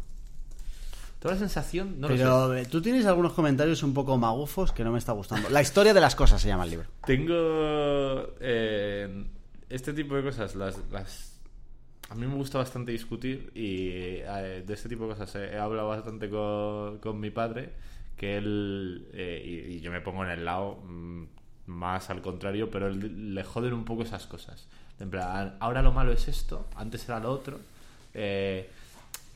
[SPEAKER 1] Toda la sensación, no lo sé.
[SPEAKER 2] Pero eh, tú tienes algunos comentarios un poco magufos que no me está gustando. La historia de las cosas se llama el libro.
[SPEAKER 1] Tengo eh, este tipo de cosas, las, las... A mí me gusta bastante discutir y eh, de este tipo de cosas he, he hablado bastante con, con mi padre, que él, eh, y, y yo me pongo en el lado mm, más al contrario, pero él- le joden un poco esas cosas. En plan, ahora lo malo es esto, antes era lo otro. Eh,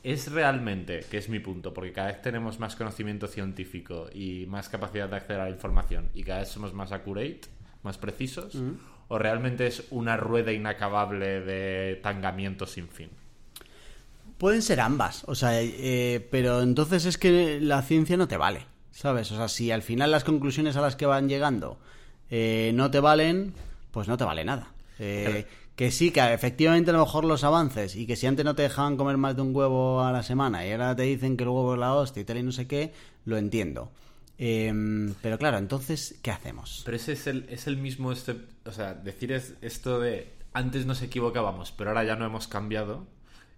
[SPEAKER 1] es realmente, que es mi punto, porque cada vez tenemos más conocimiento científico y más capacidad de acceder a la información y cada vez somos más accurate, más precisos, o realmente es una rueda inacabable de tangamiento sin fin.
[SPEAKER 2] Pueden ser ambas, o sea, eh, pero entonces es que la ciencia no te vale, ¿sabes? O sea, si al final las conclusiones a las que van llegando eh, no te valen, pues no te vale nada. Eh, que sí, que efectivamente a lo mejor los avances y que si antes no te dejaban comer más de un huevo a la semana y ahora te dicen que el huevo es la hostia y tal y no sé qué, lo entiendo. Em, pero claro, entonces, ¿qué hacemos?
[SPEAKER 1] Pero ese es el, es el mismo, este, o sea, decir es esto de antes nos equivocábamos, pero ahora ya no hemos cambiado.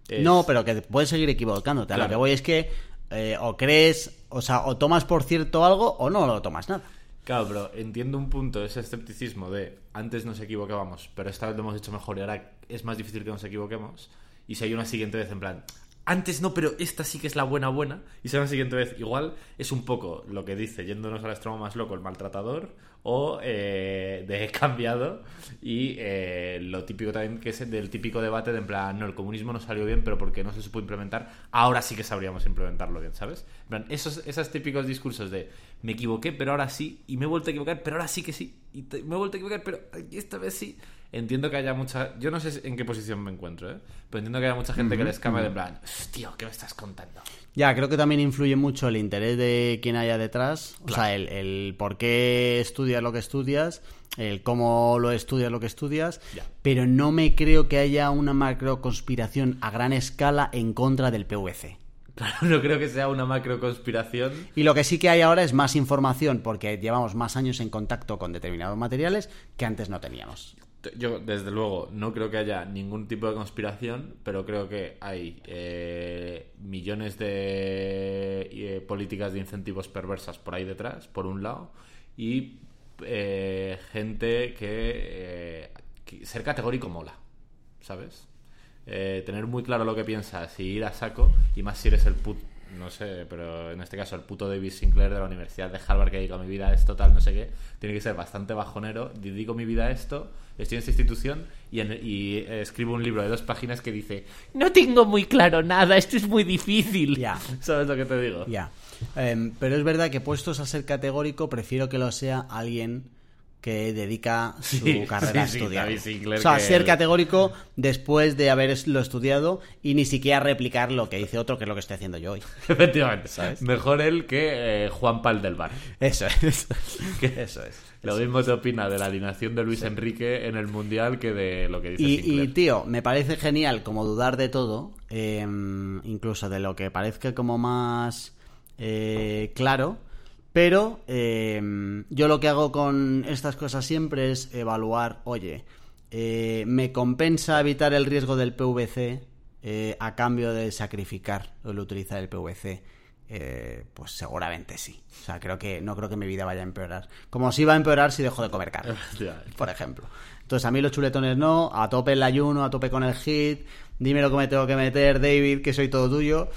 [SPEAKER 1] Es-
[SPEAKER 2] No, pero que puedes seguir equivocándote. A lo que voy es que eh, o crees, o sea, o tomas por cierto algo o no lo tomas nada.
[SPEAKER 1] Claro, pero entiendo un punto, ese escepticismo de antes nos equivocábamos, pero esta vez lo hemos hecho mejor y ahora es más difícil que nos equivoquemos. Y si hay una siguiente vez en plan, antes no, pero esta sí que es la buena buena, y si hay una siguiente vez igual, es un poco lo que dice, yéndonos al extremo más loco, el maltratador, o eh, cambiado, y eh, lo típico también que es del típico debate de en plan, no, el comunismo no salió bien, pero porque no se supo implementar, ahora sí que sabríamos implementarlo bien, ¿sabes? En plan, esos, esos típicos discursos de me equivoqué, pero ahora sí, y me he vuelto a equivocar, pero ahora sí que sí, y me he vuelto a equivocar, pero esta vez sí. Entiendo que haya mucha. Yo no sé en qué posición me encuentro, ¿eh? Pero entiendo que haya mucha gente que les cambia de en plan, tío, ¿qué me estás contando?
[SPEAKER 2] Ya, creo que también influye mucho el interés de quien haya detrás, o sea, el, el por qué estudias lo que estudias, el cómo lo estudias lo que estudias,
[SPEAKER 1] Ya.
[SPEAKER 2] pero no me creo que haya una macro conspiración a gran escala en contra del PVC.
[SPEAKER 1] Claro, no creo que sea una macro conspiración.
[SPEAKER 2] Y lo que sí que hay ahora es más información, porque llevamos más años en contacto con determinados materiales que antes no teníamos.
[SPEAKER 1] Yo, desde luego, no creo que haya ningún tipo de conspiración, pero creo que hay eh, millones de eh, políticas de incentivos perversas por ahí detrás, por un lado, y eh, gente que, eh, ser categórico mola, ¿sabes? Eh, tener muy claro lo que piensas y ir a saco, y más si eres el puto, no sé, pero en este caso el puto David Sinclair de la Universidad de Harvard que dedica mi vida a esto, tal, no sé qué, tiene que ser bastante bajonero, dedico mi vida esto, estoy en esta institución y, en- y, eh, escribo un libro de dos páginas que dice, no tengo muy claro nada, esto es muy difícil.
[SPEAKER 2] Ya.
[SPEAKER 1] ¿Sabes lo que te digo?
[SPEAKER 2] Ya. Em, pero es verdad que puestos a ser categórico, prefiero que lo sea alguien que dedica su
[SPEAKER 1] Sí,
[SPEAKER 2] carrera
[SPEAKER 1] sí,
[SPEAKER 2] a
[SPEAKER 1] sí,
[SPEAKER 2] estudiar.
[SPEAKER 1] Sinclair
[SPEAKER 2] o sea, ser
[SPEAKER 1] él-
[SPEAKER 2] categórico después de haberlo estudiado y ni siquiera replicar lo que dice otro, que es lo que estoy haciendo yo hoy.
[SPEAKER 1] Efectivamente.
[SPEAKER 2] ¿Sabes?
[SPEAKER 1] Mejor él que eh, Juan Pal del Bar.
[SPEAKER 2] Eso es. Eso es.
[SPEAKER 1] Lo mismo se opina de la alineación de Luis Enrique en el Mundial que de lo que dice
[SPEAKER 2] Y, y,
[SPEAKER 1] Sinclair.
[SPEAKER 2] tío, me parece genial como dudar de todo, eh, incluso de lo que parezca como más eh, claro, pero eh, yo lo que hago con estas cosas siempre es evaluar, oye, eh, ¿me compensa evitar el riesgo del PVC eh, a cambio de sacrificar el utilizar el PVC? Eh, pues seguramente sí. O sea, creo que no creo que mi vida vaya a empeorar. Como si va a empeorar si dejo de comer carne por ejemplo. Entonces, a mí los chuletones no, a tope el ayuno, a tope con el hit, dime lo que me tengo que meter, David, que soy todo tuyo,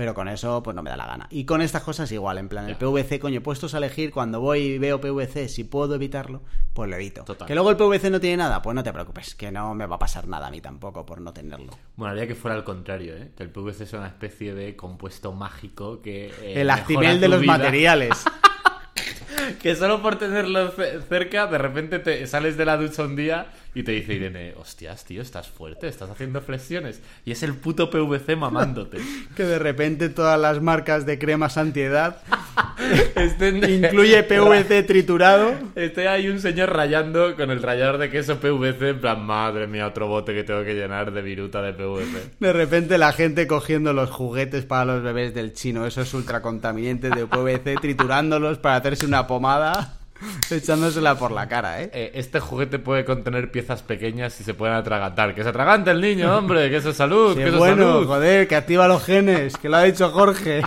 [SPEAKER 2] pero con eso, pues no me da la gana. Y con estas cosas igual, en plan, el. PVC, coño, puestos a elegir, cuando voy y veo PVC, si puedo evitarlo, pues lo evito.
[SPEAKER 1] Total.
[SPEAKER 2] Que luego el PVC no tiene nada, pues no te preocupes, que no me va a pasar nada a mí tampoco por no tenerlo.
[SPEAKER 1] Bueno, haría que fuera al contrario, ¿eh? Que el PVC sea una especie de compuesto mágico que... eh,
[SPEAKER 2] el actimel de los
[SPEAKER 1] vida.
[SPEAKER 2] materiales.
[SPEAKER 1] que solo por tenerlo ce- cerca, de repente te sales de la ducha un día y te dice Irene, hostias, tío, estás fuerte, estás haciendo flexiones. Y es el puto PVC mamándote.
[SPEAKER 2] Que de repente todas las marcas de cremas antiedad incluye PVC triturado.
[SPEAKER 1] Este hay un señor rayando con el rallador de queso PVC, en plan, madre mía, otro bote que tengo que llenar de viruta de PVC.
[SPEAKER 2] De repente la gente cogiendo los juguetes para los bebés del chino, esos ultracontaminantes de PVC, triturándolos para hacerse una pomada, echándosela por la cara, ¿eh?
[SPEAKER 1] Eh, este juguete puede contener piezas pequeñas y se pueden atragantar. ¡Que se atragante el niño, hombre! ¡Que eso es salud!
[SPEAKER 2] Qué
[SPEAKER 1] ¡Que eso
[SPEAKER 2] bueno,
[SPEAKER 1] salud!
[SPEAKER 2] joder, que activa los genes, que lo ha dicho Jorge.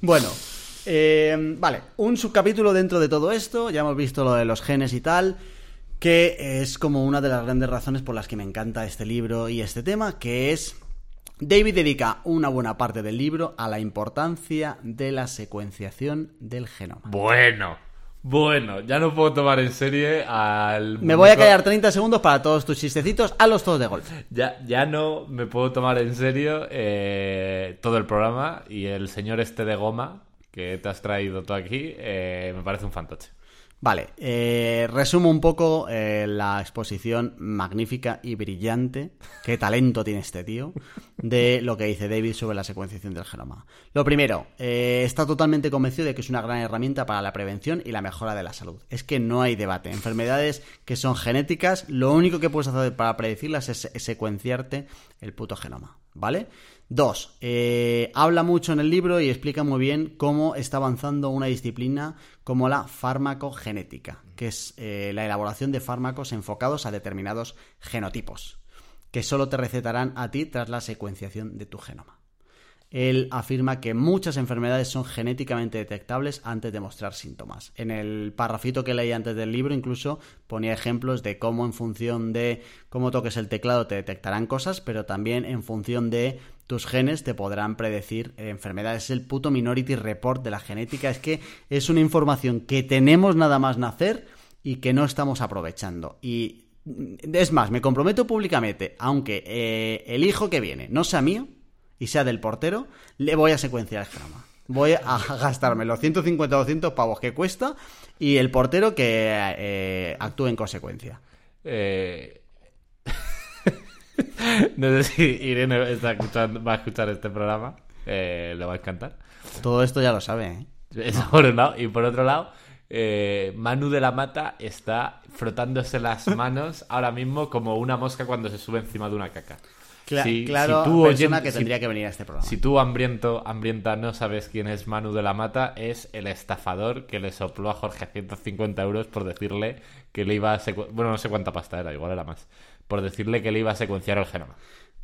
[SPEAKER 2] Bueno, eh, vale, un subcapítulo dentro de todo esto, ya hemos visto lo de los genes y tal, que es como una de las grandes razones por las que me encanta este libro y este tema, que es David dedica una buena parte del libro a la importancia de la secuenciación del genoma.
[SPEAKER 1] Bueno, bueno, ya no puedo tomar en serie al...
[SPEAKER 2] Me voy a callar 30 segundos para todos tus chistecitos, a los todos de golpe.
[SPEAKER 1] Ya, ya no me puedo tomar en serio eh, todo el programa y el señor este de goma que te has traído tú aquí eh, me parece un fantoche.
[SPEAKER 2] Vale, eh, resumo un poco eh, la exposición magnífica y brillante, qué talento tiene este tío, de lo que dice David sobre la secuenciación del genoma. Lo primero, eh, está totalmente convencido de que es una gran herramienta para la prevención y la mejora de la salud. Es que no hay debate. Enfermedades que son genéticas, lo único que puedes hacer para predecirlas es secuenciarte el puto genoma, ¿vale? Dos, eh, habla mucho en el libro y explica muy bien cómo está avanzando una disciplina como la farmacogenética, que es eh, la elaboración de fármacos enfocados a determinados genotipos, que solo te recetarán a ti tras la secuenciación de tu genoma. Él afirma que muchas enfermedades son genéticamente detectables antes de mostrar síntomas. En el parrafito que leí antes del libro incluso ponía ejemplos de cómo en función de cómo toques el teclado te detectarán cosas, pero también en función de tus genes te podrán predecir enfermedades. Es el puto Minority Report de la genética. Es que es una información que tenemos nada más nacer y que no estamos aprovechando. Y es más, me comprometo públicamente, aunque eh, el hijo que viene no sea mío y sea del portero, le voy a secuenciar el genoma. Voy a gastarme los 150 o 200 pavos que cuesta y el portero que eh, actúe en consecuencia.
[SPEAKER 1] Eh... no sé si Irene está escuchando- va a escuchar este programa. Eh, le va a encantar.
[SPEAKER 2] Todo esto ya lo sabe, ¿eh?
[SPEAKER 1] Eso por un lado. Y por otro lado, eh, Manu de la Mata está frotándose las manos ahora mismo como una mosca cuando se sube encima de una caca.
[SPEAKER 2] Cla-
[SPEAKER 1] Si-
[SPEAKER 2] claro,
[SPEAKER 1] si tú,
[SPEAKER 2] persona que
[SPEAKER 1] si-
[SPEAKER 2] tendría que venir a este programa.
[SPEAKER 1] Si tú, hambriento, hambrienta, no sabes quién es Manu de la Mata, es el estafador que le sopló a Jorge 150 euros por decirle que le iba a secu- Bueno, no sé cuánta pasta era, igual era más. Por decirle que le iba a secuenciar el genoma.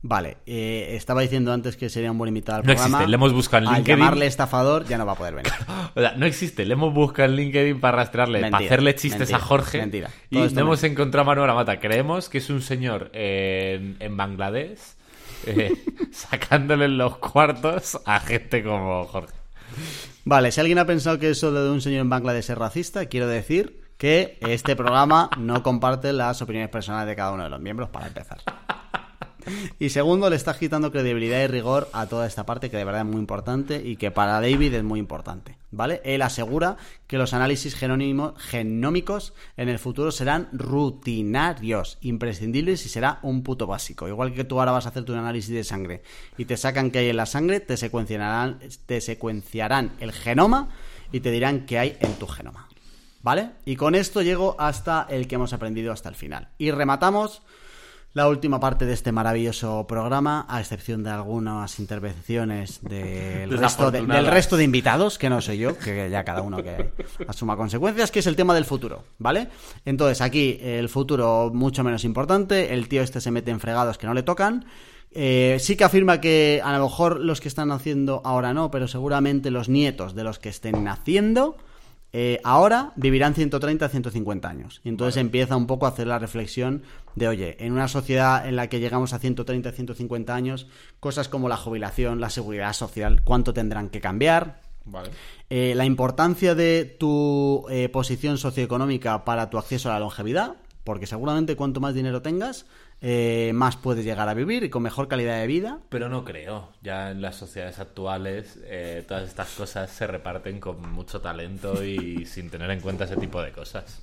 [SPEAKER 2] Vale, eh, estaba diciendo antes que sería un buen invitado al
[SPEAKER 1] No
[SPEAKER 2] programa.
[SPEAKER 1] existe, le hemos buscado en
[SPEAKER 2] Al
[SPEAKER 1] LinkedIn.
[SPEAKER 2] llamarle estafador ya no va a poder venir.
[SPEAKER 1] O sea, no existe. Le hemos buscado en LinkedIn para rastrearle,
[SPEAKER 2] Mentira,
[SPEAKER 1] para hacerle chistes
[SPEAKER 2] mentira,
[SPEAKER 1] a Jorge.
[SPEAKER 2] mentira.
[SPEAKER 1] Y no hemos encontrado a Manu de la Mata. Creemos que es un señor en, en Bangladesh eh, sacándole los cuartos a gente como Jorge.
[SPEAKER 2] Vale, si alguien ha pensado que eso de un señor en Bangladesh es racista, quiero decir que este programa no comparte las opiniones personales de cada uno de los miembros, para empezar. Y segundo, le está quitando credibilidad y rigor a toda esta parte que de verdad es muy importante y que para David es muy importante. ¿Vale? Él asegura que los análisis genómicos en el futuro serán rutinarios, imprescindibles y será un puto básico. Igual que tú ahora vas a hacerte un análisis de sangre y te sacan qué hay en la sangre, te secuenciarán, te secuenciarán el genoma y te dirán qué hay en tu genoma. ¿Vale? Y con esto llego hasta el que hemos aprendido hasta el final. Y rematamos la última parte de este maravilloso programa, a excepción de algunas intervenciones del, resto de, del resto de invitados, que no soy yo, que ya cada uno que asuma consecuencias, que es el tema del futuro, ¿vale? Entonces, aquí el futuro mucho menos importante, el tío este se mete en fregados que no le tocan. Eh, sí que afirma que a lo mejor los que están naciendo ahora no, pero seguramente los nietos de los que estén naciendo eh, ahora vivirán 130 150 años. Y entonces empieza un poco a hacer la reflexión de, oye, en una sociedad en la que llegamos a 130 150 años, cosas como la jubilación, la seguridad social, ¿cuánto tendrán que cambiar?
[SPEAKER 1] Vale.
[SPEAKER 2] Eh, la importancia de tu eh, posición socioeconómica para tu acceso a la longevidad, porque seguramente cuanto más dinero tengas, eh, más puedes llegar a vivir y con mejor calidad de vida.
[SPEAKER 1] Pero no creo. Ya en las sociedades actuales eh, todas estas cosas se reparten con mucho talento y sin tener en cuenta ese tipo de cosas.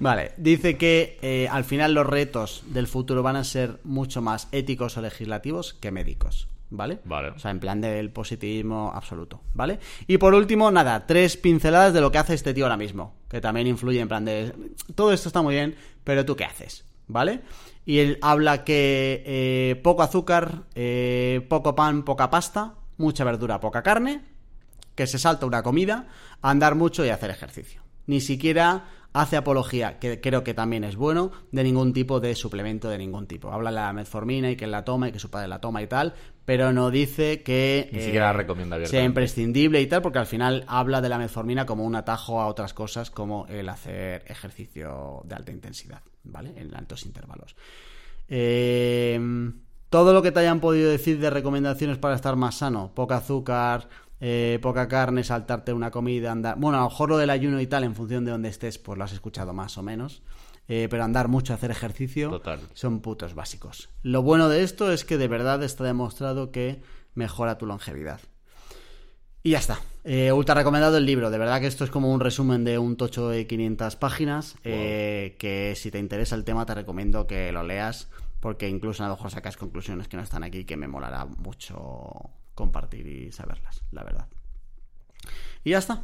[SPEAKER 2] Vale, dice que eh, al final los retos del futuro van a ser mucho más éticos o legislativos que médicos. ¿Vale?
[SPEAKER 1] Vale.
[SPEAKER 2] O sea, en plan del positivismo absoluto, ¿vale? Y por último, nada, tres pinceladas de lo que hace este tío ahora mismo, que también influye en plan de... Todo esto está muy bien, pero tú qué haces, ¿vale? Y él habla que eh, poco azúcar, eh, poco pan, poca pasta, mucha verdura, poca carne, que se salta una comida, andar mucho y hacer ejercicio. Ni siquiera hace apología, que creo que también es bueno, de ningún tipo de suplemento de ningún tipo. Habla de la metformina y que la toma y que su padre la toma y tal, pero no dice que
[SPEAKER 1] Ni siquiera la recomienda
[SPEAKER 2] sea imprescindible y tal, porque al final habla de la metformina como un atajo a otras cosas como el hacer ejercicio de alta intensidad, ¿vale? En altos intervalos. Eh, todo lo que te hayan podido decir de recomendaciones para estar más sano, poca azúcar, eh, poca carne, saltarte una comida, andar. Bueno, a lo mejor lo del ayuno y tal, en función de dónde estés, pues lo has escuchado más o menos. Eh, pero andar mucho, hacer ejercicio,
[SPEAKER 1] Total.
[SPEAKER 2] son putos básicos. Lo bueno de esto es que de verdad está demostrado que mejora tu longevidad. Y ya está. Eh, ultra recomendado el libro. De verdad que esto es como un resumen de un tocho de 500 páginas. eh, que si te interesa el tema, te recomiendo que lo leas. Porque incluso a lo mejor sacas conclusiones que no están aquí que me molará mucho compartir y saberlas, la verdad. Y ya está.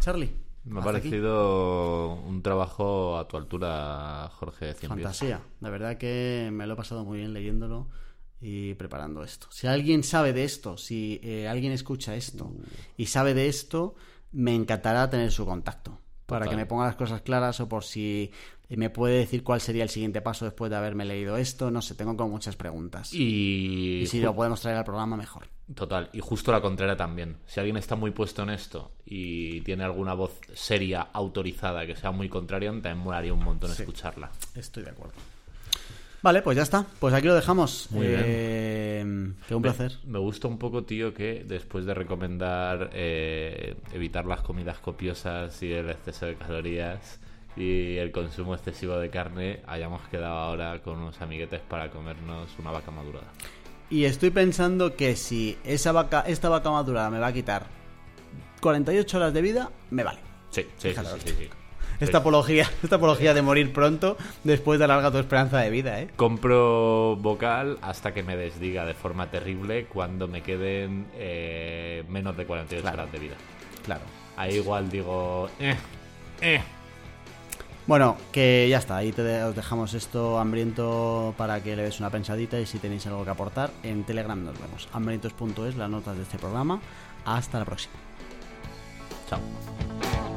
[SPEAKER 2] Charlie.
[SPEAKER 1] Me ha
[SPEAKER 2] aquí.
[SPEAKER 1] parecido un trabajo a tu altura, Jorge.
[SPEAKER 2] Fantasía. La verdad que me lo he pasado muy bien leyéndolo y preparando esto. Si alguien sabe de esto, si eh, alguien escucha esto y sabe de esto, me encantará tener su contacto. Para
[SPEAKER 1] Total.
[SPEAKER 2] que me ponga las cosas claras o por si me puede decir cuál sería el siguiente paso después de haberme leído esto. No sé, tengo como muchas preguntas.
[SPEAKER 1] Y,
[SPEAKER 2] Y si lo podemos traer al programa, mejor.
[SPEAKER 1] Total, y justo la contraria también. Si alguien está muy puesto en esto y tiene alguna voz seria, autorizada, que sea muy contraria, también molaría un montón
[SPEAKER 2] Sí.
[SPEAKER 1] escucharla.
[SPEAKER 2] Estoy de acuerdo. Vale, pues ya está. Pues aquí lo dejamos.
[SPEAKER 1] Muy bien.
[SPEAKER 2] Eh, que un placer.
[SPEAKER 1] Me gusta un poco, tío, que después de recomendar eh, evitar las comidas copiosas y el exceso de calorías y el consumo excesivo de carne, hayamos quedado ahora con unos amiguetes para comernos una vaca madurada.
[SPEAKER 2] Y estoy pensando que si esa vaca, esta vaca madurada me va a quitar 48 horas de vida, me vale.
[SPEAKER 1] Sí, sí, sí, sí.
[SPEAKER 2] Esta apología, esta apología de morir pronto después de alargar tu esperanza de vida, ¿eh?
[SPEAKER 1] Compro vocal hasta que me desdiga de forma terrible cuando me queden eh, menos de 48
[SPEAKER 2] Claro.
[SPEAKER 1] horas de vida.
[SPEAKER 2] Claro.
[SPEAKER 1] Ahí igual digo, eh, eh.
[SPEAKER 2] Bueno, que ya está. Ahí te os dejamos esto hambriento para que le des una pensadita y si tenéis algo que aportar, en Telegram nos vemos. hambrientos.es, las notas de este programa. Hasta la próxima.
[SPEAKER 1] Chao.